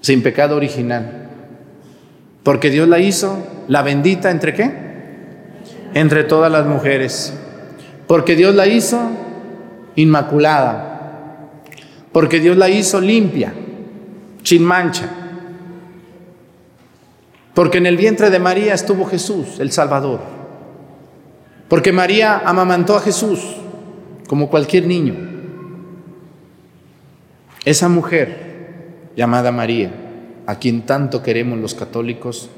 sin pecado original. Porque Dios la hizo la bendita entre qué? Entre todas las mujeres. Porque Dios la hizo inmaculada. Porque Dios la hizo limpia, sin mancha. Porque en el vientre de María estuvo Jesús, el Salvador. Porque María amamantó a Jesús como cualquier niño. Esa mujer llamada María, a quien tanto queremos los católicos,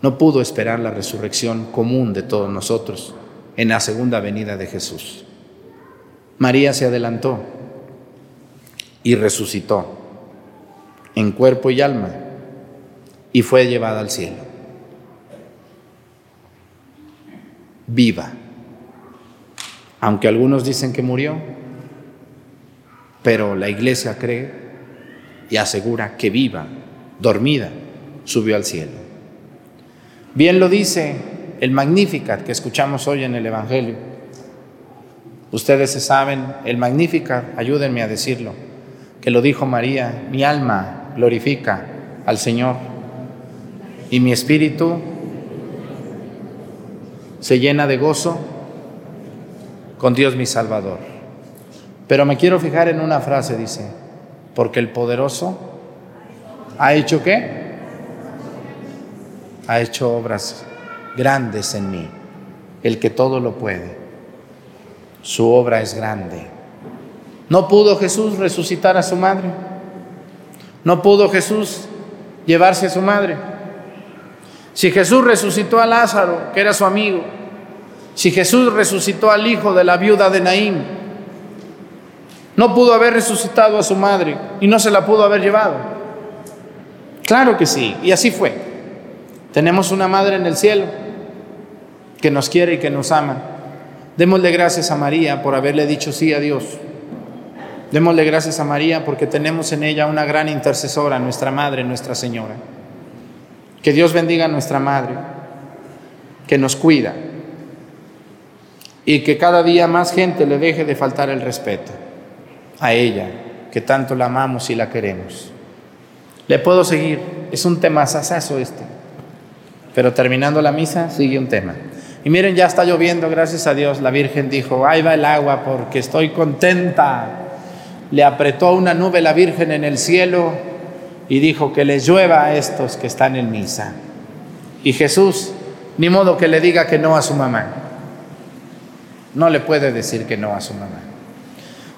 no pudo esperar la resurrección común de todos nosotros en la segunda venida de Jesús. María se adelantó y resucitó en cuerpo y alma y fue llevada al cielo. Viva. Aunque algunos dicen que murió, pero la iglesia cree y asegura que viva, dormida, subió al cielo. Bien lo dice el Magnificat que escuchamos hoy en el Evangelio. Ustedes se saben, el Magnificat, ayúdenme a decirlo, que lo dijo María, mi alma glorifica al Señor y mi espíritu se llena de gozo con Dios mi Salvador. Pero me quiero fijar en una frase, dice, porque el poderoso ha hecho qué? Ha hecho obras grandes en mí, el que todo lo puede. Su obra es grande. ¿No pudo Jesús resucitar a su madre? ¿No pudo Jesús llevarse a su madre? Si Jesús resucitó a Lázaro, que era su amigo, si Jesús resucitó al hijo de la viuda de Naín, no pudo haber resucitado a su madre y no se la pudo haber llevado. Claro que sí, y así fue. Tenemos una madre en el cielo que nos quiere y que nos ama. Démosle gracias a María por haberle dicho sí a Dios. Démosle gracias a María porque tenemos en ella una gran intercesora, nuestra Madre, Nuestra Señora. Que Dios bendiga a nuestra Madre, que nos cuida y que cada día más gente le deje de faltar el respeto a ella, que tanto la amamos y la queremos. Le puedo seguir, es un tema sasazo este, pero terminando la misa sigue un tema. Y miren, ya está lloviendo, gracias a Dios. La Virgen dijo, ahí va el agua porque estoy contenta. Le apretó una nube la Virgen en el cielo y dijo que les llueva a estos que están en misa. Y Jesús, ni modo que le diga que no a su mamá. No le puede decir que no a su mamá.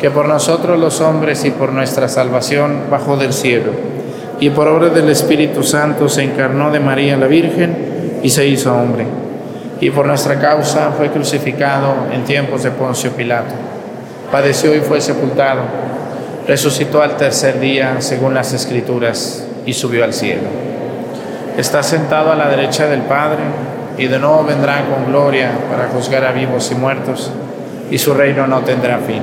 que por nosotros los hombres y por nuestra salvación bajó del cielo, y por obra del Espíritu Santo se encarnó de María la Virgen y se hizo hombre, y por nuestra causa fue crucificado en tiempos de Poncio Pilato, padeció y fue sepultado, resucitó al tercer día según las Escrituras y subió al cielo. Está sentado a la derecha del Padre y de nuevo vendrá con gloria para juzgar a vivos y muertos, y su reino no tendrá fin.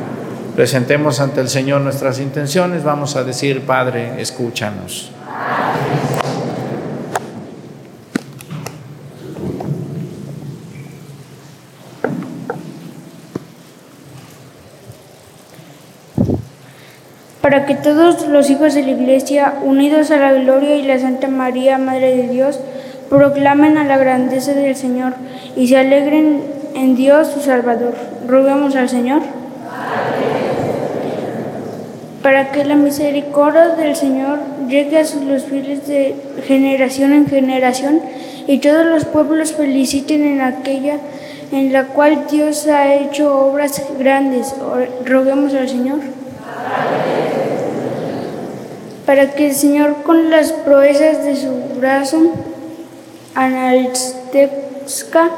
presentemos ante el Señor nuestras intenciones, vamos a decir, Padre, escúchanos. Para que todos los hijos de la Iglesia, unidos a la gloria y la Santa María, Madre de Dios, proclamen a la grandeza del Señor y se alegren en Dios su Salvador. Roguemos al Señor para que la misericordia del Señor llegue a los fieles de generación en generación y todos los pueblos feliciten en aquella en la cual Dios ha hecho obras grandes. Roguemos al Señor. Para que el Señor con las proezas de su brazo analtezca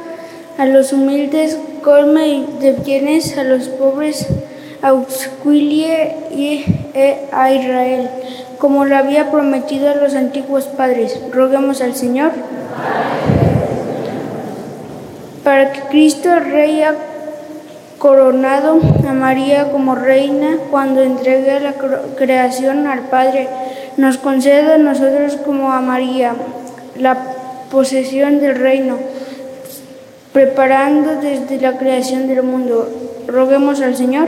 a los humildes, colme de bienes a los pobres auxilie a Israel, como lo había prometido a los antiguos padres. Roguemos al Señor. Para que Cristo Rey ha coronado a María como reina cuando entregue la creación al Padre, nos conceda a nosotros como a María la posesión del reino, preparando desde la creación del mundo. Roguemos al Señor.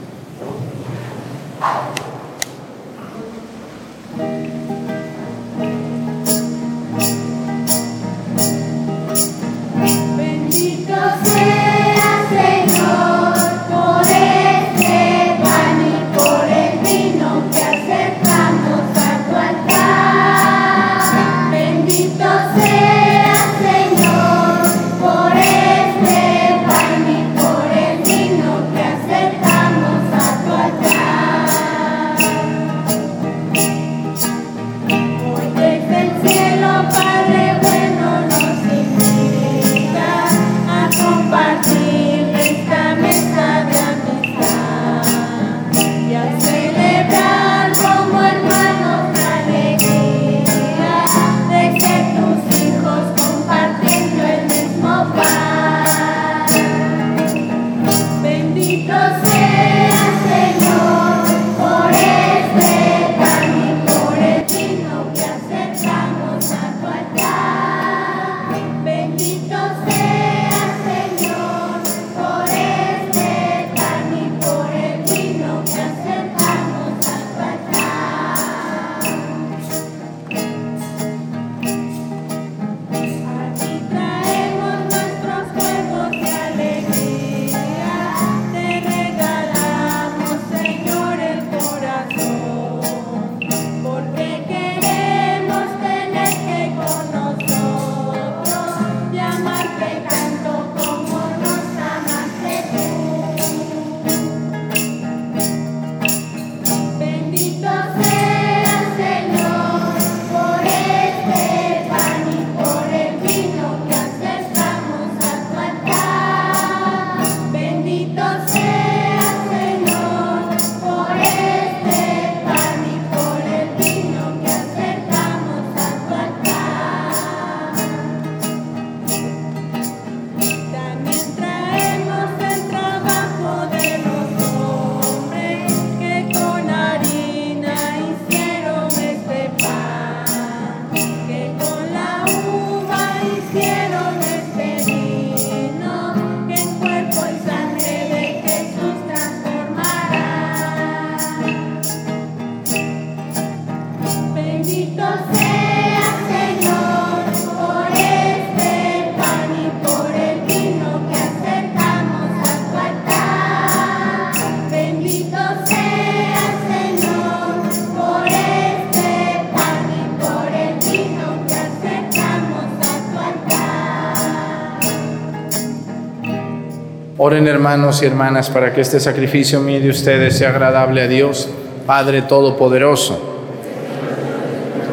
Oren hermanos y hermanas para que este sacrificio mío de ustedes sea agradable a Dios, Padre Todopoderoso.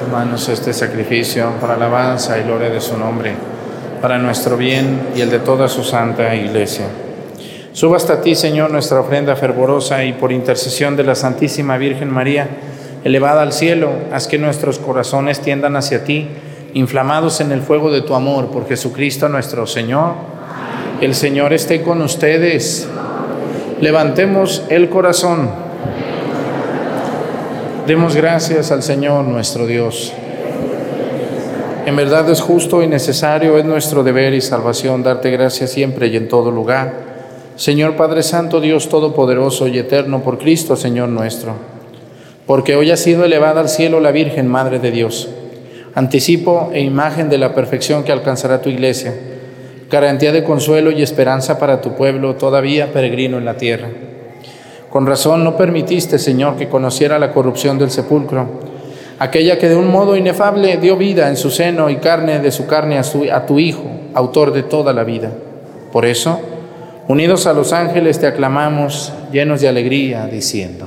Hermanos, este sacrificio para alabanza y gloria de su nombre, para nuestro bien y el de toda su santa iglesia. Suba hasta ti, Señor, nuestra ofrenda fervorosa y por intercesión de la Santísima Virgen María, elevada al cielo, haz que nuestros corazones tiendan hacia ti, inflamados en el fuego de tu amor, por Jesucristo nuestro Señor. El Señor esté con ustedes. Levantemos el corazón. Demos gracias al Señor nuestro Dios. En verdad es justo y necesario, es nuestro deber y salvación darte gracias siempre y en todo lugar. Señor Padre Santo, Dios Todopoderoso y Eterno, por Cristo, Señor nuestro. Porque hoy ha sido elevada al cielo la Virgen, Madre de Dios, anticipo e imagen de la perfección que alcanzará tu iglesia, garantía de consuelo y esperanza para tu pueblo, todavía peregrino en la tierra. Con razón no permitiste, Señor, que conociera la corrupción del sepulcro, aquella que de un modo inefable dio vida en su seno y carne de su carne a, a tu Hijo, autor de toda la vida. Por eso, unidos a los ángeles, te aclamamos llenos de alegría, diciendo.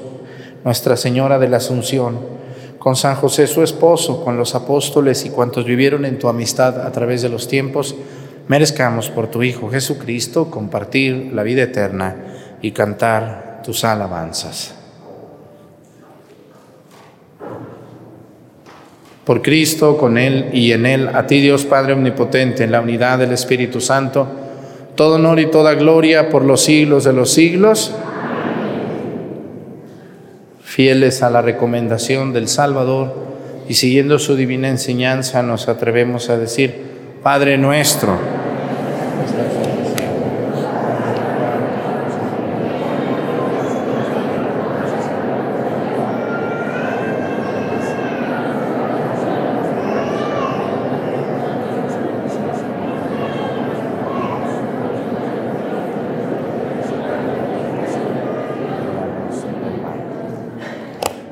nuestra Señora de la Asunción, con San José su esposo, con los apóstoles y cuantos vivieron en tu amistad a través de los tiempos, merezcamos por tu Hijo Jesucristo compartir la vida eterna y cantar tus alabanzas. Por Cristo, con Él y en Él, a ti Dios Padre Omnipotente, en la unidad del Espíritu Santo, todo honor y toda gloria por los siglos de los siglos fieles a la recomendación del Salvador y siguiendo su divina enseñanza nos atrevemos a decir, Padre nuestro,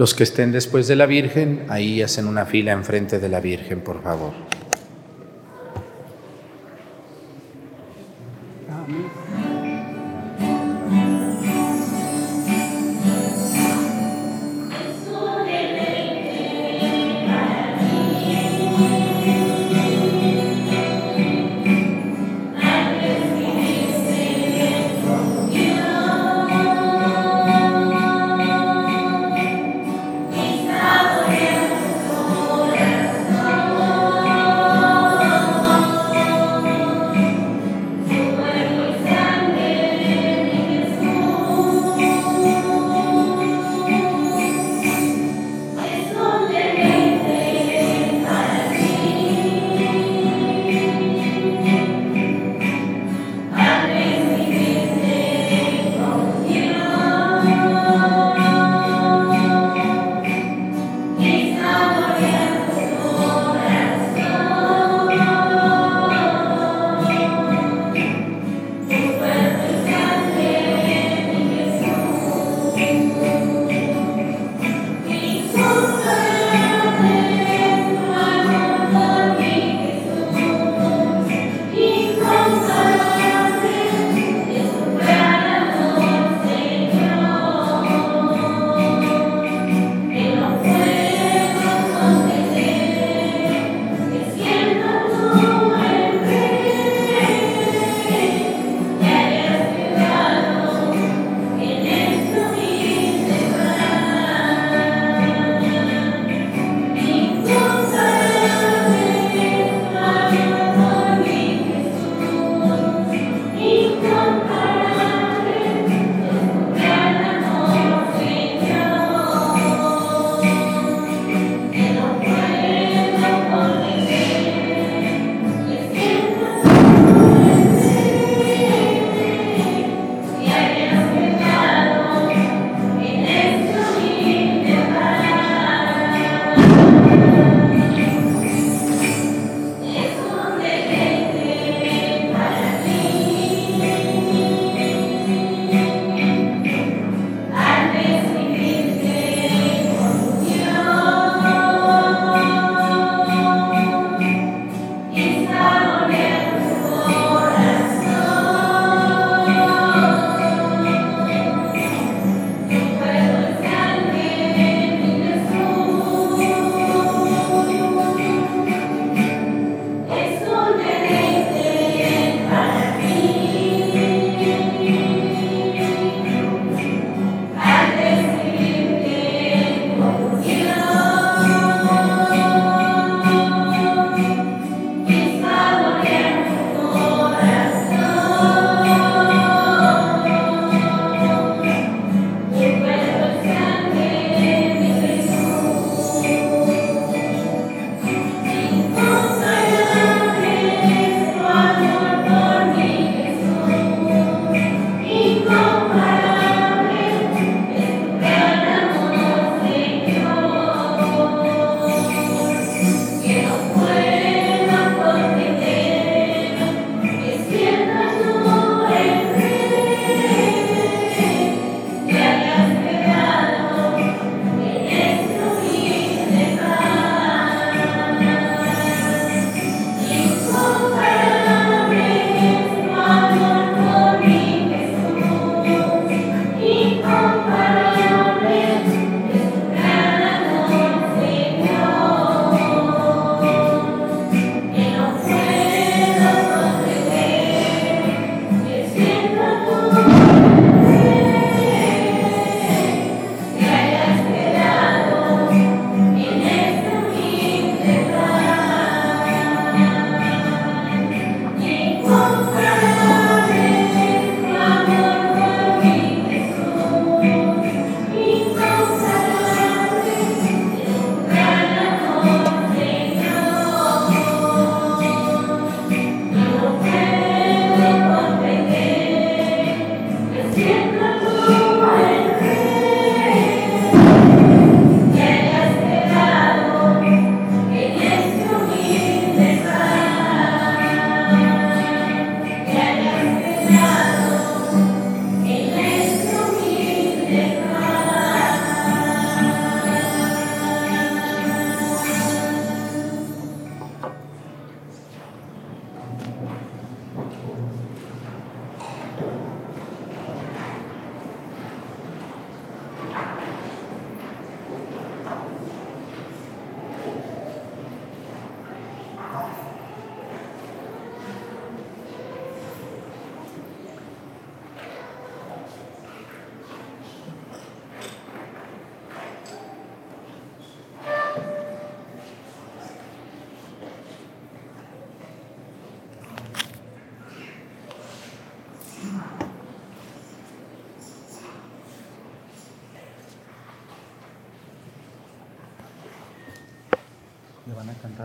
Los que estén después de la Virgen, ahí hacen una fila enfrente de la Virgen, por favor.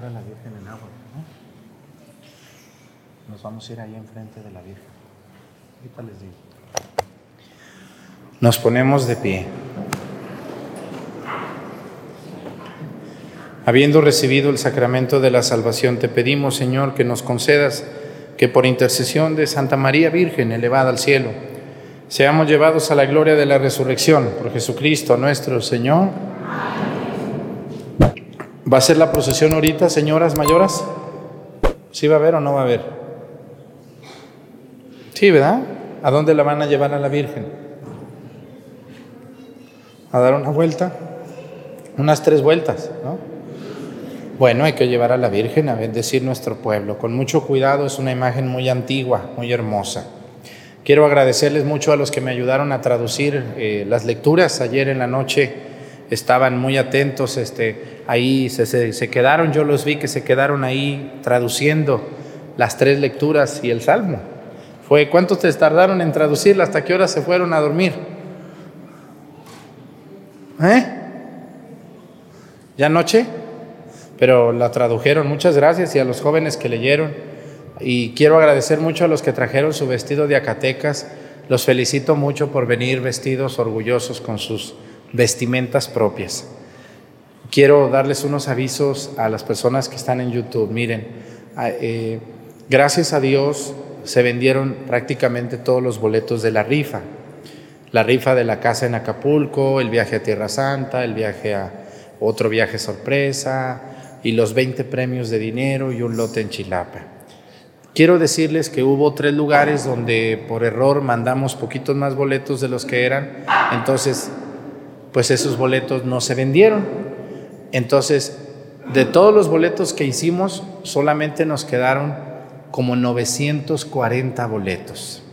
A la Virgen en agua, ¿no? Nos vamos a ir ahí enfrente de la Virgen. Ahorita les digo. Nos ponemos de pie. Habiendo recibido el sacramento de la salvación, te pedimos, Señor, que nos concedas que por intercesión de Santa María Virgen elevada al cielo, seamos llevados a la gloria de la resurrección por Jesucristo nuestro Señor. ¿Va a ser la procesión ahorita, señoras mayoras? ¿Sí va a haber o no va a haber? Sí, ¿verdad? ¿A dónde la van a llevar a la Virgen? ¿A dar una vuelta? Unas tres vueltas, ¿no? Bueno, hay que llevar a la Virgen a bendecir nuestro pueblo. Con mucho cuidado, es una imagen muy antigua, muy hermosa. Quiero agradecerles mucho a los que me ayudaron a traducir eh, las lecturas. Ayer en la noche estaban muy atentos, este, ahí se, se, se quedaron, yo los vi que se quedaron ahí traduciendo las tres lecturas y el salmo. Fue, ¿Cuánto te tardaron en traducirla? ¿Hasta qué hora se fueron a dormir? ¿Eh? ¿Ya anoche? pero la tradujeron. Muchas gracias y a los jóvenes que leyeron. Y quiero agradecer mucho a los que trajeron su vestido de acatecas. Los felicito mucho por venir vestidos orgullosos con sus vestimentas propias. Quiero darles unos avisos a las personas que están en YouTube. Miren, eh, gracias a Dios se vendieron prácticamente todos los boletos de la rifa. La rifa de la casa en Acapulco, el viaje a Tierra Santa, el viaje a otro viaje sorpresa, y los 20 premios de dinero y un lote en Chilapa. Quiero decirles que hubo tres lugares donde por error mandamos poquitos más boletos de los que eran, entonces pues esos boletos no se vendieron. Entonces, de todos los boletos que hicimos, solamente nos quedaron como 940 boletos.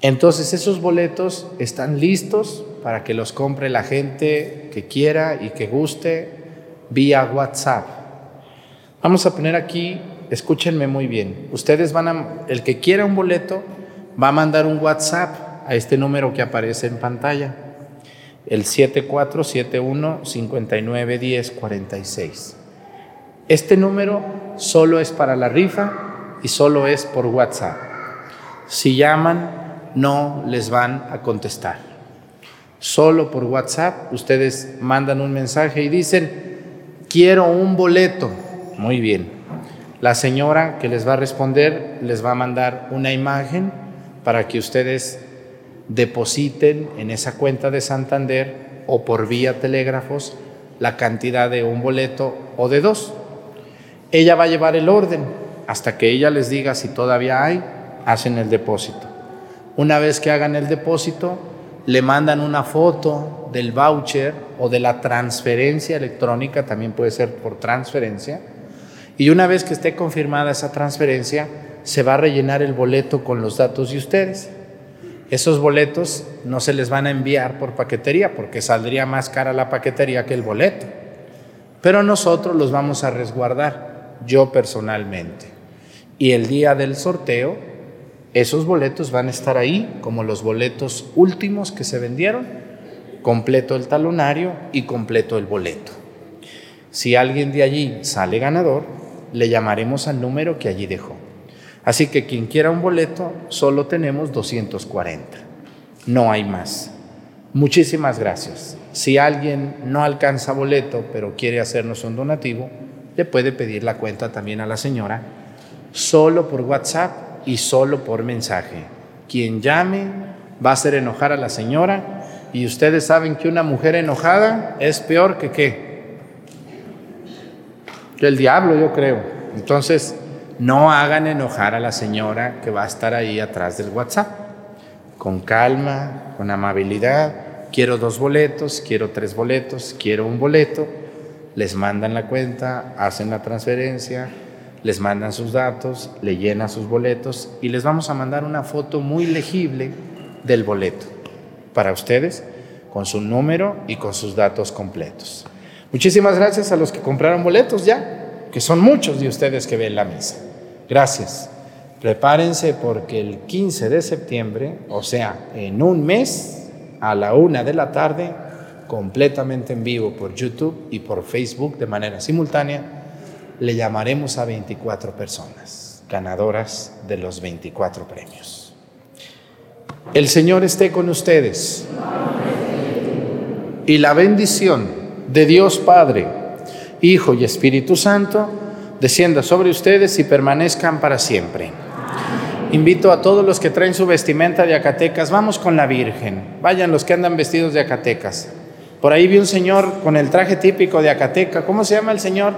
Entonces esos boletos están listos para que los compre la gente que quiera y que guste vía WhatsApp. Vamos a poner aquí, escúchenme muy bien, ustedes van a, el que quiera un boleto va a mandar un WhatsApp a este número que aparece en pantalla, el 7471-591046. Este número solo es para la rifa y solo es por WhatsApp. Si llaman, no les van a contestar. Solo por WhatsApp ustedes mandan un mensaje y dicen, quiero un boleto. Muy bien. La señora que les va a responder les va a mandar una imagen para que ustedes depositen en esa cuenta de Santander o por vía telégrafos la cantidad de un boleto o de dos. Ella va a llevar el orden hasta que ella les diga si todavía hay, hacen el depósito. Una vez que hagan el depósito, le mandan una foto del voucher o de la transferencia electrónica, también puede ser por transferencia, y una vez que esté confirmada esa transferencia, se va a rellenar el boleto con los datos de ustedes. Esos boletos no se les van a enviar por paquetería porque saldría más cara la paquetería que el boleto. Pero nosotros los vamos a resguardar, yo personalmente. Y el día del sorteo esos boletos van a estar ahí como los boletos últimos que se vendieron, completo el talonario y completo el boleto. Si alguien de allí sale ganador, le llamaremos al número que allí dejó. Así que quien quiera un boleto, solo tenemos 240. No hay más. Muchísimas gracias. Si alguien no alcanza boleto, pero quiere hacernos un donativo, le puede pedir la cuenta también a la señora, solo por WhatsApp y solo por mensaje. Quien llame va a hacer enojar a la señora y ustedes saben que una mujer enojada es peor que qué? Que el diablo, yo creo. Entonces, no hagan enojar a la señora que va a estar ahí atrás del WhatsApp. Con calma, con amabilidad. Quiero dos boletos, quiero tres boletos, quiero un boleto. Les mandan la cuenta, hacen la transferencia, les mandan sus datos, le llenan sus boletos y les vamos a mandar una foto muy legible del boleto para ustedes con su número y con sus datos completos. Muchísimas gracias a los que compraron boletos ya, que son muchos de ustedes que ven la misa. Gracias. Prepárense porque el 15 de septiembre, o sea, en un mes, a la una de la tarde, completamente en vivo por YouTube y por Facebook de manera simultánea, le llamaremos a 24 personas, ganadoras de los 24 premios. El Señor esté con ustedes. Y la bendición de Dios Padre, Hijo y Espíritu Santo descienda sobre ustedes y permanezcan para siempre. Invito a todos los que traen su vestimenta de Acatecas, vamos con la Virgen. Vayan los que andan vestidos de Acatecas. Por ahí vi un señor con el traje típico de Acateca. ¿Cómo se llama el señor?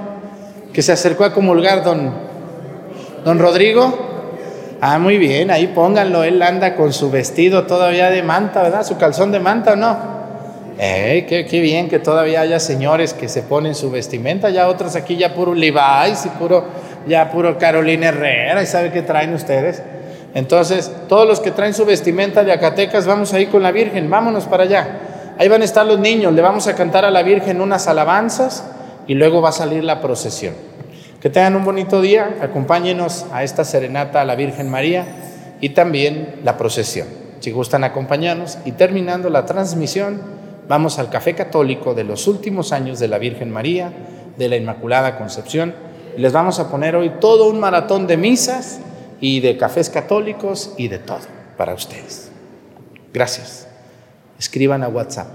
Que se acercó a comulgar, don, don Rodrigo. Ah, muy bien, ahí pónganlo. Él anda con su vestido todavía de manta, ¿verdad? Su calzón de manta o no. Eh, qué, bien que todavía haya señores que se ponen su vestimenta. Ya otros aquí ya puro Levi's y puro, ya puro Carolina Herrera. ¿Y sabe qué traen ustedes? Entonces, todos los que traen su vestimenta de Acatecas, vamos ahí con la Virgen. Vámonos para allá. Ahí van a estar los niños, le vamos a cantar a la Virgen unas alabanzas y luego va a salir la procesión. Que tengan un bonito día, acompáñenos a esta serenata a la Virgen María y también la procesión. Si gustan acompañarnos y terminando la transmisión, vamos al Café Católico de los últimos años de la Virgen María, de la Inmaculada Concepción. Les vamos a poner hoy todo un maratón de misas y de cafés católicos y de todo para ustedes. Gracias escriban a WhatsApp.